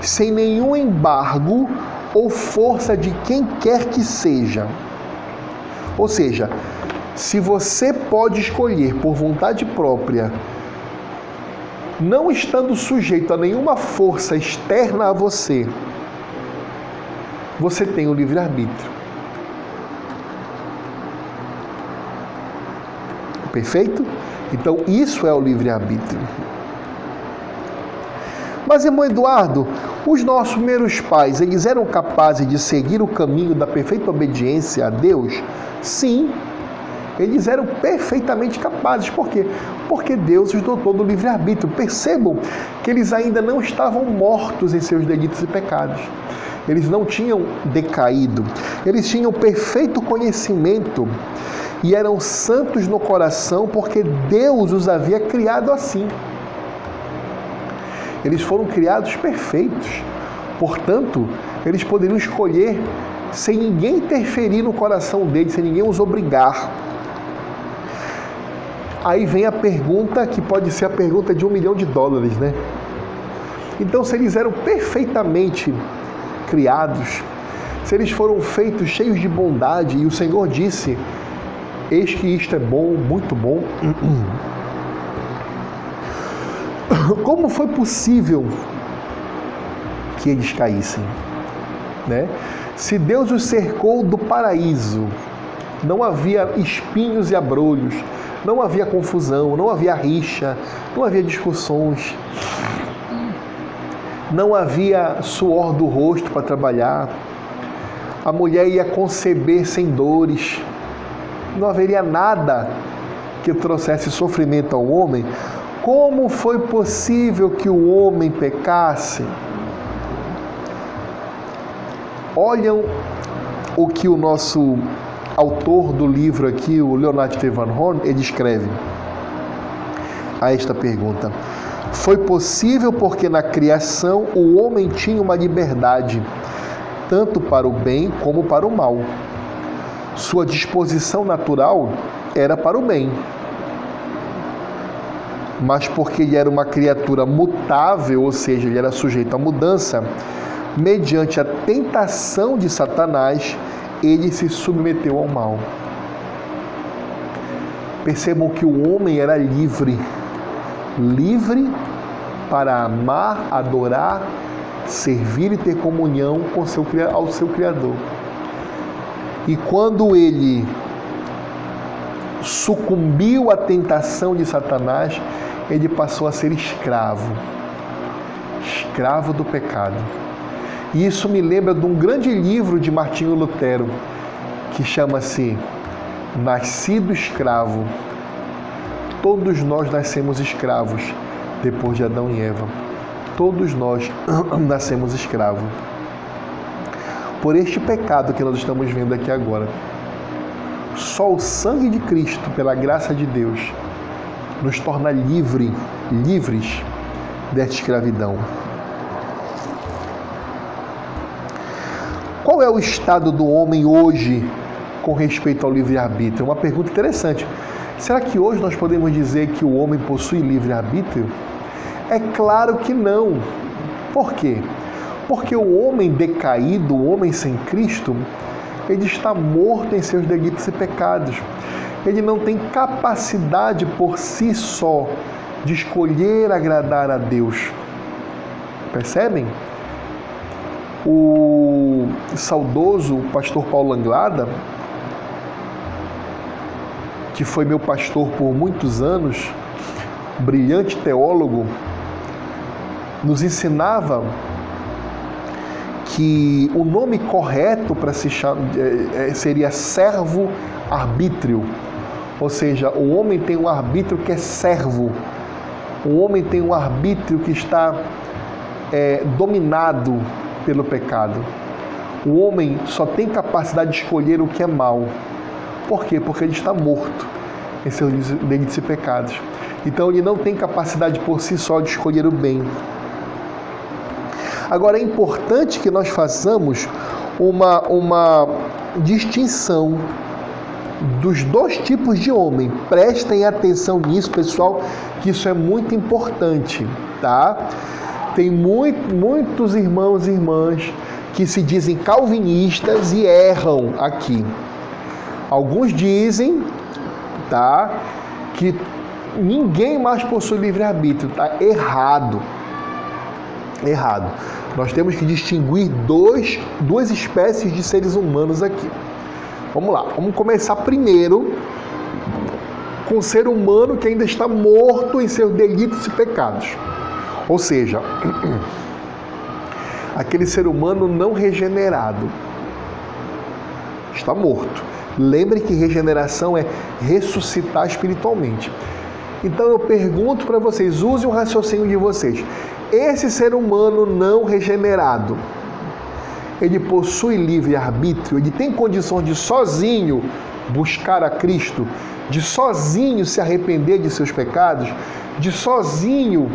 sem nenhum embargo ou força de quem quer que seja. Ou seja, se você pode escolher por vontade própria, não estando sujeito a nenhuma força externa a você, você tem o livre-arbítrio. Perfeito? Então, isso é o livre-arbítrio. Mas, irmão Eduardo, os nossos primeiros pais, eles eram capazes de seguir o caminho da perfeita obediência a Deus? Sim, eles eram perfeitamente capazes. Por quê? Porque Deus os dotou do livre-arbítrio. Percebam que eles ainda não estavam mortos em seus delitos e pecados. Eles não tinham decaído. Eles tinham perfeito conhecimento e eram santos no coração porque Deus os havia criado assim. Eles foram criados perfeitos. Portanto, eles poderiam escolher sem ninguém interferir no coração deles, sem ninguém os obrigar. Aí vem a pergunta que pode ser a pergunta de um milhão de dólares, né? Então, se eles eram perfeitamente criados, se eles foram feitos cheios de bondade, e o Senhor disse: Eis que isto é bom, muito bom. Como foi possível que eles caíssem? Né? Se Deus os cercou do paraíso, não havia espinhos e abrolhos, não havia confusão, não havia rixa, não havia discussões, não havia suor do rosto para trabalhar, a mulher ia conceber sem dores, não haveria nada que trouxesse sofrimento ao homem. Como foi possível que o homem pecasse? Olham o que o nosso autor do livro aqui, o Leonard T. Van Horn, ele escreve a esta pergunta. Foi possível porque na criação o homem tinha uma liberdade, tanto para o bem como para o mal. Sua disposição natural era para o bem. Mas porque ele era uma criatura mutável, ou seja, ele era sujeito à mudança, mediante a tentação de Satanás, ele se submeteu ao mal. Percebam que o homem era livre, livre para amar, adorar, servir e ter comunhão com seu, ao seu Criador. E quando ele sucumbiu à tentação de Satanás, ele passou a ser escravo, escravo do pecado. E isso me lembra de um grande livro de Martinho Lutero, que chama-se Nascido Escravo. Todos nós nascemos escravos depois de Adão e Eva. Todos nós nascemos escravos. Por este pecado que nós estamos vendo aqui agora. Só o sangue de Cristo, pela graça de Deus, nos torna livre livres desta escravidão. Qual é o estado do homem hoje com respeito ao livre-arbítrio? Uma pergunta interessante. Será que hoje nós podemos dizer que o homem possui livre-arbítrio? É claro que não. Por quê? Porque o homem decaído, o homem sem Cristo, ele está morto em seus delitos e pecados. Ele não tem capacidade por si só de escolher agradar a Deus. Percebem? O saudoso pastor Paulo Anglada, que foi meu pastor por muitos anos, brilhante teólogo, nos ensinava que o nome correto para se chamar é, é, seria servo arbítrio. Ou seja, o homem tem um arbítrio que é servo. O homem tem um arbítrio que está é, dominado pelo pecado. O homem só tem capacidade de escolher o que é mal. Por quê? Porque ele está morto em seus delitos e pecados. Então ele não tem capacidade por si só de escolher o bem. Agora é importante que nós façamos uma, uma distinção dos dois tipos de homem. Prestem atenção nisso, pessoal, que isso é muito importante, tá? Tem muito, muitos irmãos e irmãs que se dizem calvinistas e erram aqui. Alguns dizem, tá, que ninguém mais possui livre-arbítrio, tá errado. Errado. Nós temos que distinguir dois, duas espécies de seres humanos aqui. Vamos lá, vamos começar primeiro com o ser humano que ainda está morto em seus delitos e pecados. Ou seja, aquele ser humano não regenerado. Está morto. Lembre que regeneração é ressuscitar espiritualmente. Então eu pergunto para vocês, use o raciocínio de vocês. Esse ser humano não regenerado, ele possui livre arbítrio, ele tem condições de sozinho buscar a Cristo, de sozinho se arrepender de seus pecados, de sozinho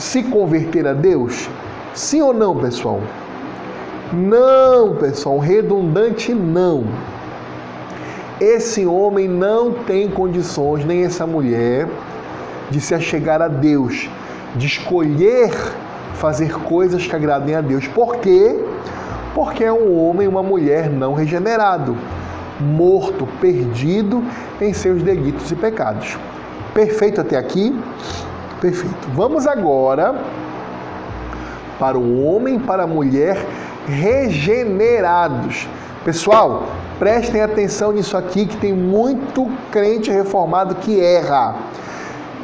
se converter a Deus? Sim ou não, pessoal? Não, pessoal, redundante não. Esse homem não tem condições, nem essa mulher, de se achegar a Deus, de escolher fazer coisas que agradem a Deus. Por quê? Porque é um homem, uma mulher não regenerado, morto, perdido em seus delitos e pecados. Perfeito até aqui? Perfeito. Vamos agora para o homem e para a mulher regenerados. Pessoal, prestem atenção nisso aqui que tem muito crente reformado que erra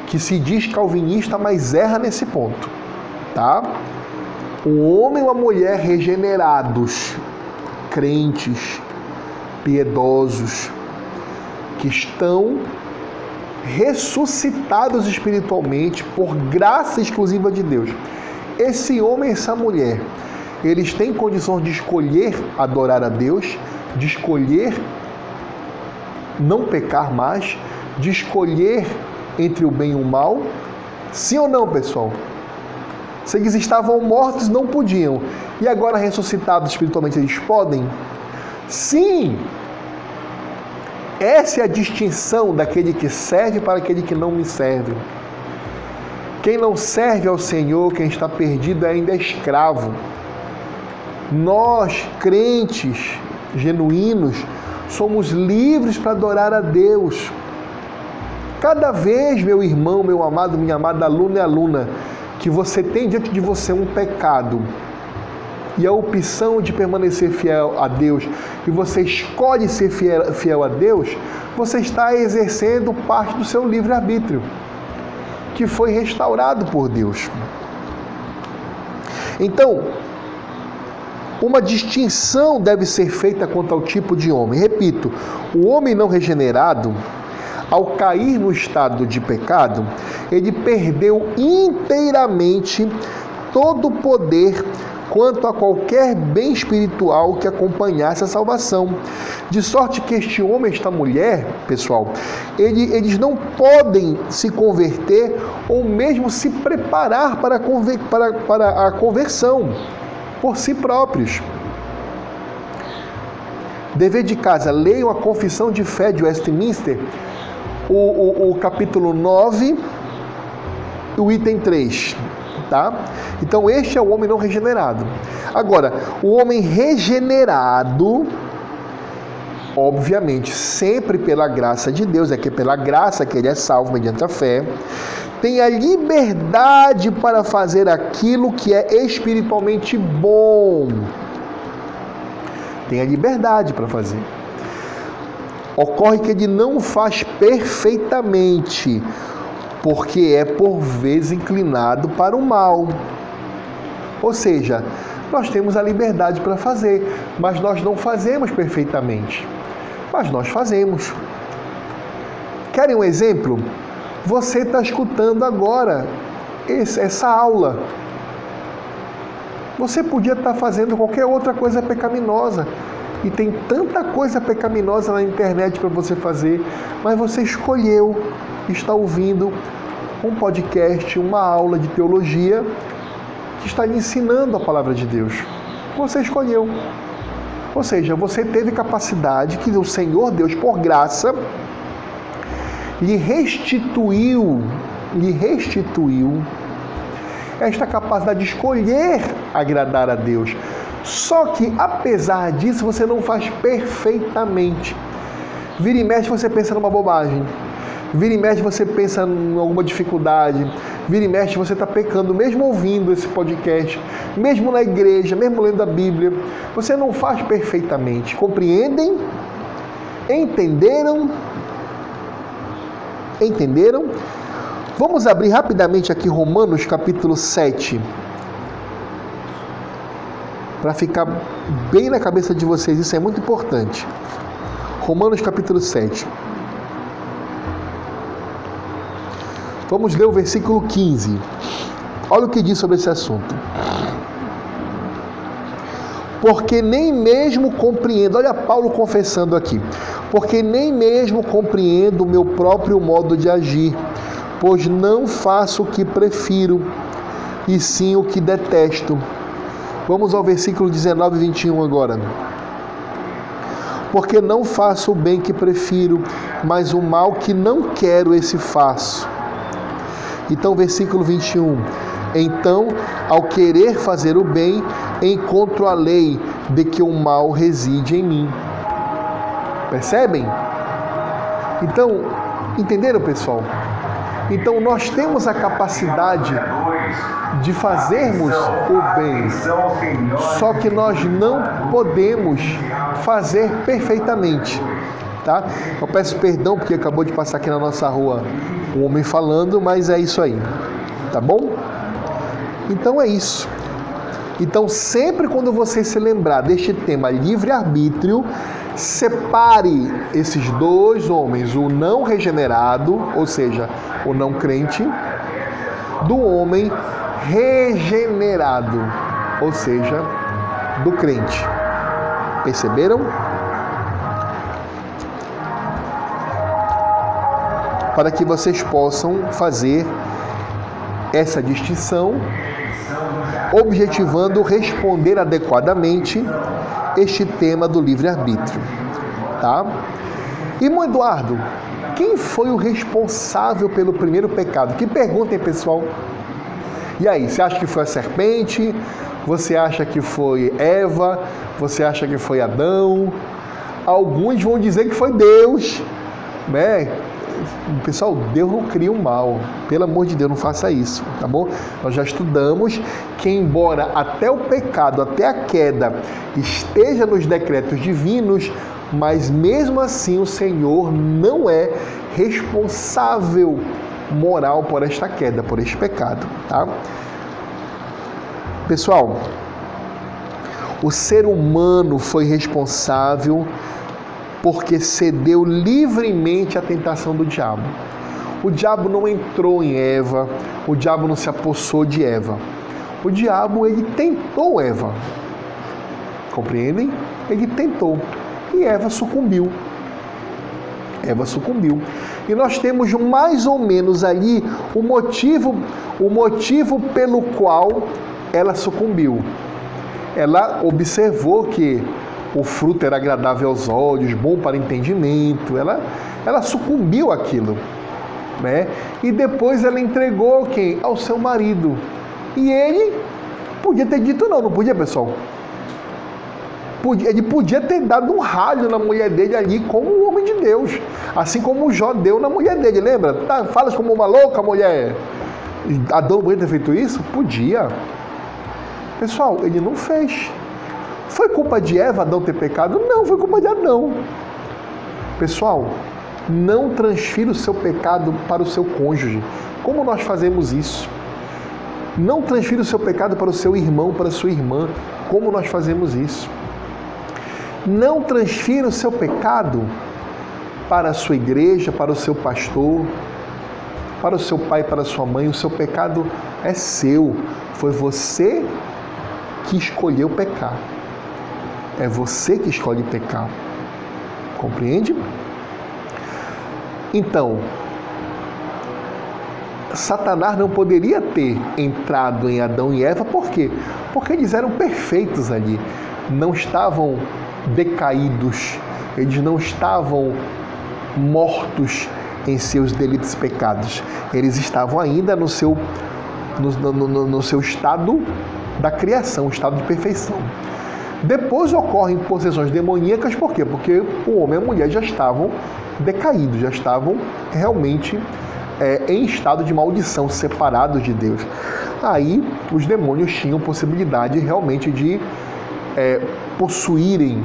que se diz calvinista, mas erra nesse ponto, tá? Um homem e uma mulher regenerados, crentes, piedosos, que estão ressuscitados espiritualmente por graça exclusiva de Deus. Esse homem e essa mulher, eles têm condições de escolher adorar a Deus, de escolher não pecar mais, de escolher entre o bem e o mal? Sim ou não, pessoal? Se eles estavam mortos, não podiam. E agora ressuscitados espiritualmente, eles podem? Sim! Essa é a distinção daquele que serve para aquele que não me serve. Quem não serve ao Senhor, quem está perdido, ainda é escravo. Nós, crentes genuínos, somos livres para adorar a Deus. Cada vez, meu irmão, meu amado, minha amada aluna e aluna, que você tem diante de você um pecado e a opção de permanecer fiel a Deus e você escolhe ser fiel, fiel a Deus, você está exercendo parte do seu livre-arbítrio, que foi restaurado por Deus. Então, uma distinção deve ser feita quanto ao tipo de homem. Repito, o homem não regenerado ao cair no estado de pecado, ele perdeu inteiramente todo o poder quanto a qualquer bem espiritual que acompanhasse a salvação. De sorte que este homem, esta mulher, pessoal, ele, eles não podem se converter ou mesmo se preparar para, para, para a conversão por si próprios. Dever de casa, leiam a Confissão de Fé de Westminster, o, o, o capítulo 9 e o item 3 tá? Então este é o homem não regenerado. Agora, o homem regenerado, obviamente, sempre pela graça de Deus, é que é pela graça que ele é salvo mediante a fé, tem a liberdade para fazer aquilo que é espiritualmente bom. Tem a liberdade para fazer. Ocorre que ele não faz perfeitamente, porque é por vezes inclinado para o mal. Ou seja, nós temos a liberdade para fazer, mas nós não fazemos perfeitamente. Mas nós fazemos. Querem um exemplo? Você está escutando agora essa aula. Você podia estar tá fazendo qualquer outra coisa pecaminosa. E tem tanta coisa pecaminosa na internet para você fazer, mas você escolheu estar ouvindo um podcast, uma aula de teologia que está lhe ensinando a palavra de Deus. Você escolheu. Ou seja, você teve capacidade que o Senhor Deus, por graça, lhe restituiu, lhe restituiu esta capacidade de escolher agradar a Deus. Só que, apesar disso, você não faz perfeitamente. Vira e mexe, você pensa numa bobagem. Vira e mexe, você pensa em alguma dificuldade. Vira e mexe, você está pecando, mesmo ouvindo esse podcast, mesmo na igreja, mesmo lendo a Bíblia. Você não faz perfeitamente. Compreendem? Entenderam? Entenderam? Vamos abrir rapidamente aqui Romanos capítulo 7. Para ficar bem na cabeça de vocês, isso é muito importante. Romanos capítulo 7. Vamos ler o versículo 15. Olha o que diz sobre esse assunto. Porque nem mesmo compreendo, olha Paulo confessando aqui, porque nem mesmo compreendo o meu próprio modo de agir, pois não faço o que prefiro, e sim o que detesto. Vamos ao versículo 19 e 21 agora. Porque não faço o bem que prefiro, mas o mal que não quero, esse faço. Então, versículo 21. Então, ao querer fazer o bem, encontro a lei de que o mal reside em mim. Percebem? Então, entenderam, pessoal? Então, nós temos a capacidade de fazermos o bem, só que nós não podemos fazer perfeitamente. Tá? Eu peço perdão porque acabou de passar aqui na nossa rua um homem falando, mas é isso aí, tá bom? Então é isso. Então, sempre quando você se lembrar deste tema livre-arbítrio, separe esses dois homens, o não regenerado, ou seja, o não crente, do homem regenerado, ou seja, do crente. Perceberam? Para que vocês possam fazer essa distinção objetivando responder adequadamente este tema do livre-arbítrio. Tá? Irmão Eduardo, quem foi o responsável pelo primeiro pecado? Que perguntem, pessoal. E aí, você acha que foi a serpente? Você acha que foi Eva? Você acha que foi Adão? Alguns vão dizer que foi Deus, né? Pessoal, Deus não cria o mal. Pelo amor de Deus, não faça isso, tá bom? Nós já estudamos que, embora até o pecado, até a queda, esteja nos decretos divinos, mas mesmo assim o Senhor não é responsável moral por esta queda, por este pecado, tá? Pessoal, o ser humano foi responsável porque cedeu livremente à tentação do diabo. O diabo não entrou em Eva, o diabo não se apossou de Eva. O diabo ele tentou Eva. Compreendem? Ele tentou. E Eva sucumbiu. Eva sucumbiu. E nós temos mais ou menos ali o motivo, o motivo pelo qual ela sucumbiu. Ela observou que o fruto era agradável aos olhos, bom para entendimento. Ela, ela sucumbiu àquilo. Né? E depois ela entregou quem? Ao seu marido. E ele podia ter dito não, não podia, pessoal? ele podia ter dado um ralho na mulher dele ali como um homem de Deus. Assim como o Jó deu na mulher dele, lembra? Tá, falas como uma louca mulher. Adão podia ter feito isso? Podia. Pessoal, ele não fez. Foi culpa de Eva Adão ter pecado? Não, foi culpa de Adão. Pessoal, não transfira o seu pecado para o seu cônjuge. Como nós fazemos isso? Não transfira o seu pecado para o seu irmão, para a sua irmã. Como nós fazemos isso? Não transfira o seu pecado para a sua igreja, para o seu pastor, para o seu pai, para a sua mãe. O seu pecado é seu. Foi você que escolheu pecar. É você que escolhe pecar. Compreende? Então, Satanás não poderia ter entrado em Adão e Eva, por quê? Porque eles eram perfeitos ali, não estavam decaídos, eles não estavam mortos em seus delitos e pecados, eles estavam ainda no seu, no, no, no seu estado da criação, estado de perfeição. Depois ocorrem possessões demoníacas, por quê? Porque o homem e a mulher já estavam decaídos, já estavam realmente é, em estado de maldição, separados de Deus. Aí os demônios tinham possibilidade realmente de é, possuírem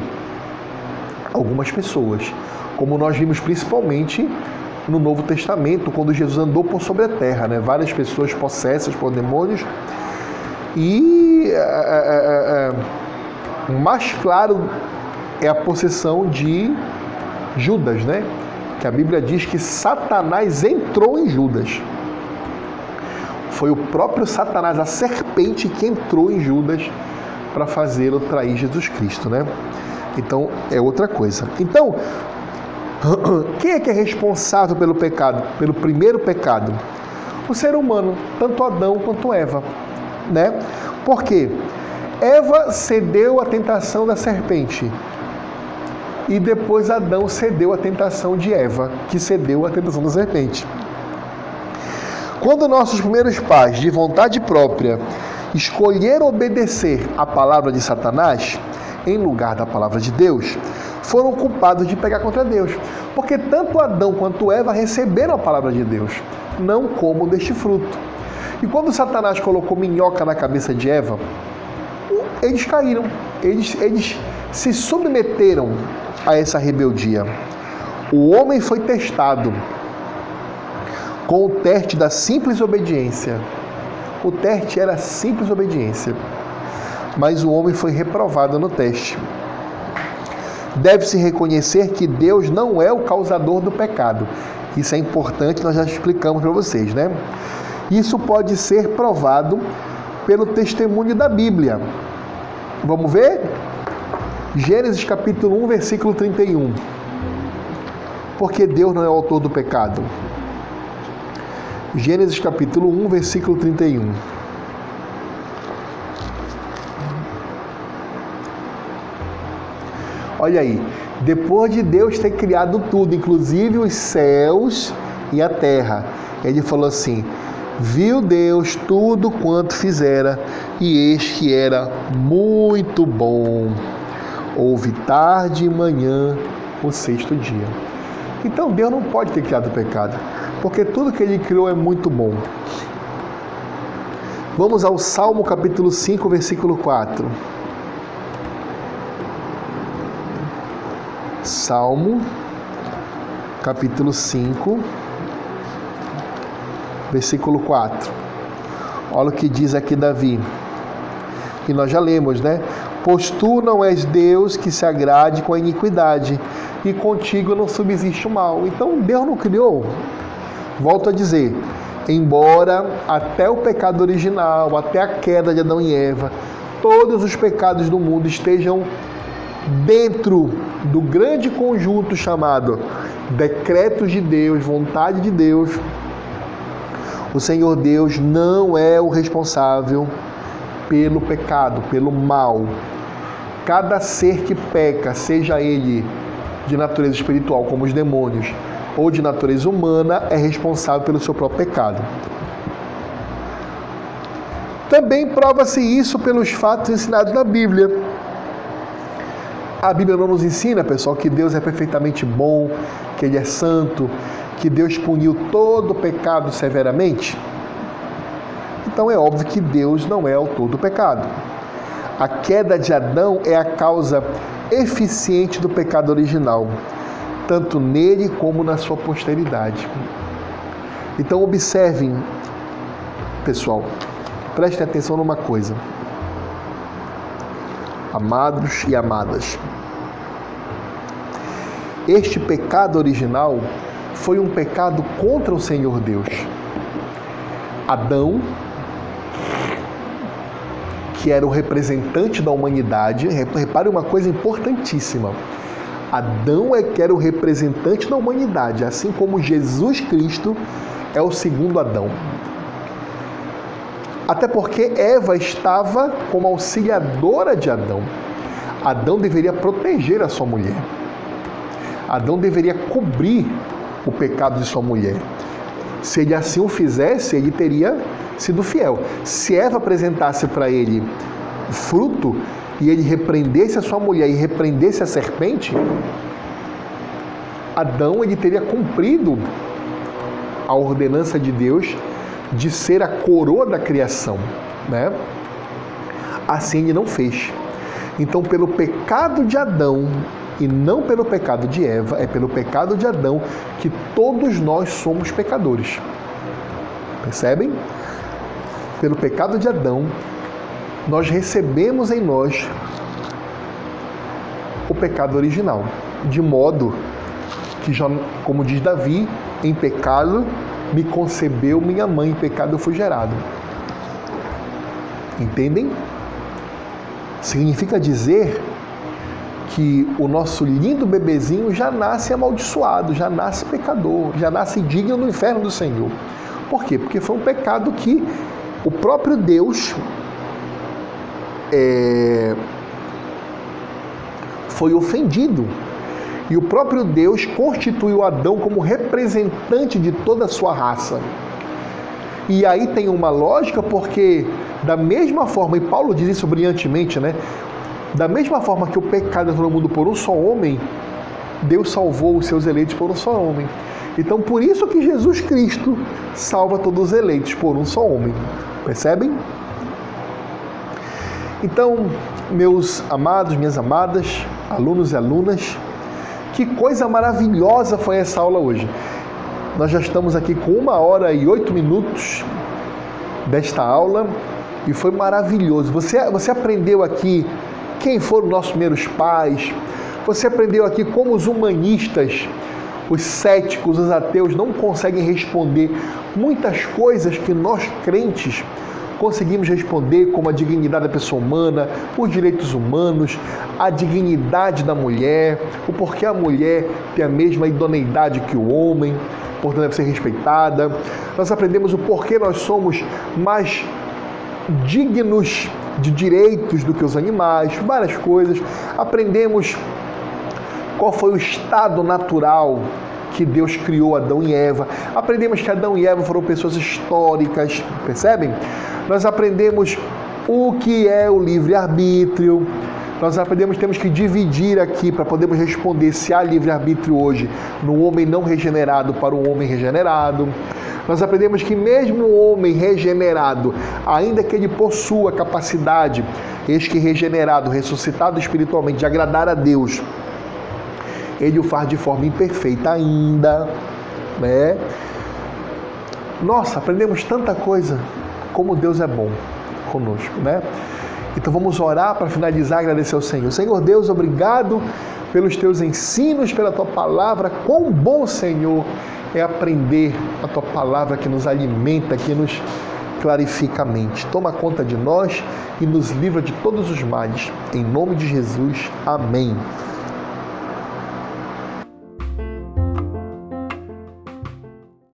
algumas pessoas, como nós vimos principalmente no Novo Testamento, quando Jesus andou por sobre a terra, né? várias pessoas possessas por demônios. E é, é mais claro é a possessão de Judas, né? Que a Bíblia diz que Satanás entrou em Judas. Foi o próprio Satanás, a serpente, que entrou em Judas para fazê-lo trair Jesus Cristo, né? Então é outra coisa. Então, quem é que é responsável pelo pecado, pelo primeiro pecado? O ser humano, tanto Adão quanto Eva, né? Por quê? Eva cedeu à tentação da serpente. E depois Adão cedeu à tentação de Eva, que cedeu à tentação da serpente. Quando nossos primeiros pais, de vontade própria, escolheram obedecer à palavra de Satanás em lugar da palavra de Deus, foram culpados de pegar contra Deus. Porque tanto Adão quanto Eva receberam a palavra de Deus, não como deste fruto. E quando Satanás colocou minhoca na cabeça de Eva, eles caíram, eles, eles se submeteram a essa rebeldia. O homem foi testado com o teste da simples obediência o teste era simples obediência, mas o homem foi reprovado no teste. Deve-se reconhecer que Deus não é o causador do pecado. Isso é importante, nós já explicamos para vocês, né? Isso pode ser provado pelo testemunho da Bíblia. Vamos ver? Gênesis capítulo 1, versículo 31. Porque Deus não é o autor do pecado. Gênesis capítulo 1, versículo 31. Olha aí, depois de Deus ter criado tudo, inclusive os céus e a terra, ele falou assim: Viu Deus tudo quanto fizera, e eis que era muito bom. Houve tarde e manhã o sexto dia. Então Deus não pode ter criado o pecado porque tudo que ele criou é muito bom. Vamos ao Salmo capítulo 5, versículo 4. Salmo capítulo 5, versículo 4. Olha o que diz aqui Davi. E nós já lemos, né? Pois tu não és Deus que se agrade com a iniquidade, e contigo não subsiste o mal. Então Deus não criou Volto a dizer, Embora até o pecado original, até a queda de Adão e Eva, todos os pecados do mundo estejam dentro do grande conjunto chamado decretos de Deus, vontade de Deus, o Senhor Deus não é o responsável pelo pecado, pelo mal. Cada ser que peca, seja ele de natureza espiritual, como os demônios, ou de natureza humana, é responsável pelo seu próprio pecado. Também prova-se isso pelos fatos ensinados na Bíblia. A Bíblia não nos ensina, pessoal, que Deus é perfeitamente bom, que Ele é santo, que Deus puniu todo o pecado severamente? Então é óbvio que Deus não é autor do pecado. A queda de Adão é a causa eficiente do pecado original, tanto nele como na sua posteridade. Então observem, pessoal, prestem atenção numa coisa. Amados e amadas, este pecado original foi um pecado contra o Senhor Deus. Adão, que era o representante da humanidade, repare uma coisa importantíssima. Adão é que era o representante da humanidade, assim como Jesus Cristo é o segundo Adão. Até porque Eva estava como auxiliadora de Adão. Adão deveria proteger a sua mulher. Adão deveria cobrir o pecado de sua mulher. Se ele assim o fizesse, ele teria sido fiel. Se Eva apresentasse para ele fruto e ele repreendesse a sua mulher e repreendesse a serpente, Adão ele teria cumprido a ordenança de Deus de ser a coroa da criação, né? Assim ele não fez. Então, pelo pecado de Adão, e não pelo pecado de Eva, é pelo pecado de Adão que todos nós somos pecadores. Percebem? Pelo pecado de Adão, nós recebemos em nós o pecado original, de modo que já, como diz Davi, em pecado me concebeu minha mãe, em pecado eu fui gerado. Entendem? Significa dizer que o nosso lindo bebezinho já nasce amaldiçoado, já nasce pecador, já nasce digno do inferno do Senhor. Por quê? Porque foi um pecado que o próprio Deus é, foi ofendido. E o próprio Deus constituiu Adão como representante de toda a sua raça. E aí tem uma lógica, porque da mesma forma, e Paulo diz isso brilhantemente, né? Da mesma forma que o pecado entrou no mundo por um só homem, Deus salvou os seus eleitos por um só homem. Então, por isso que Jesus Cristo salva todos os eleitos por um só homem. Percebem? Então, meus amados, minhas amadas, alunos e alunas, que coisa maravilhosa foi essa aula hoje. Nós já estamos aqui com uma hora e oito minutos desta aula e foi maravilhoso. Você, você aprendeu aqui quem foram nossos primeiros pais. Você aprendeu aqui como os humanistas, os céticos, os ateus não conseguem responder muitas coisas que nós crentes conseguimos responder, como a dignidade da pessoa humana, os direitos humanos, a dignidade da mulher, o porquê a mulher tem a mesma idoneidade que o homem, portanto deve ser respeitada. Nós aprendemos o porquê nós somos mais dignos de direitos do que os animais, várias coisas. Aprendemos qual foi o estado natural que Deus criou Adão e Eva. Aprendemos que Adão e Eva foram pessoas históricas, percebem? Nós aprendemos o que é o livre-arbítrio. Nós aprendemos que temos que dividir aqui para podermos responder se há livre-arbítrio hoje no homem não regenerado para o homem regenerado. Nós aprendemos que mesmo o homem regenerado, ainda que ele possua a capacidade, eis que regenerado, ressuscitado espiritualmente, de agradar a Deus, ele o faz de forma imperfeita ainda, né? Nossa, aprendemos tanta coisa, como Deus é bom conosco, né? Então vamos orar para finalizar agradecer ao Senhor. Senhor Deus, obrigado pelos teus ensinos, pela tua palavra. Quão bom, Senhor, é aprender a tua palavra que nos alimenta, que nos clarifica a mente. Toma conta de nós e nos livra de todos os males. Em nome de Jesus. Amém.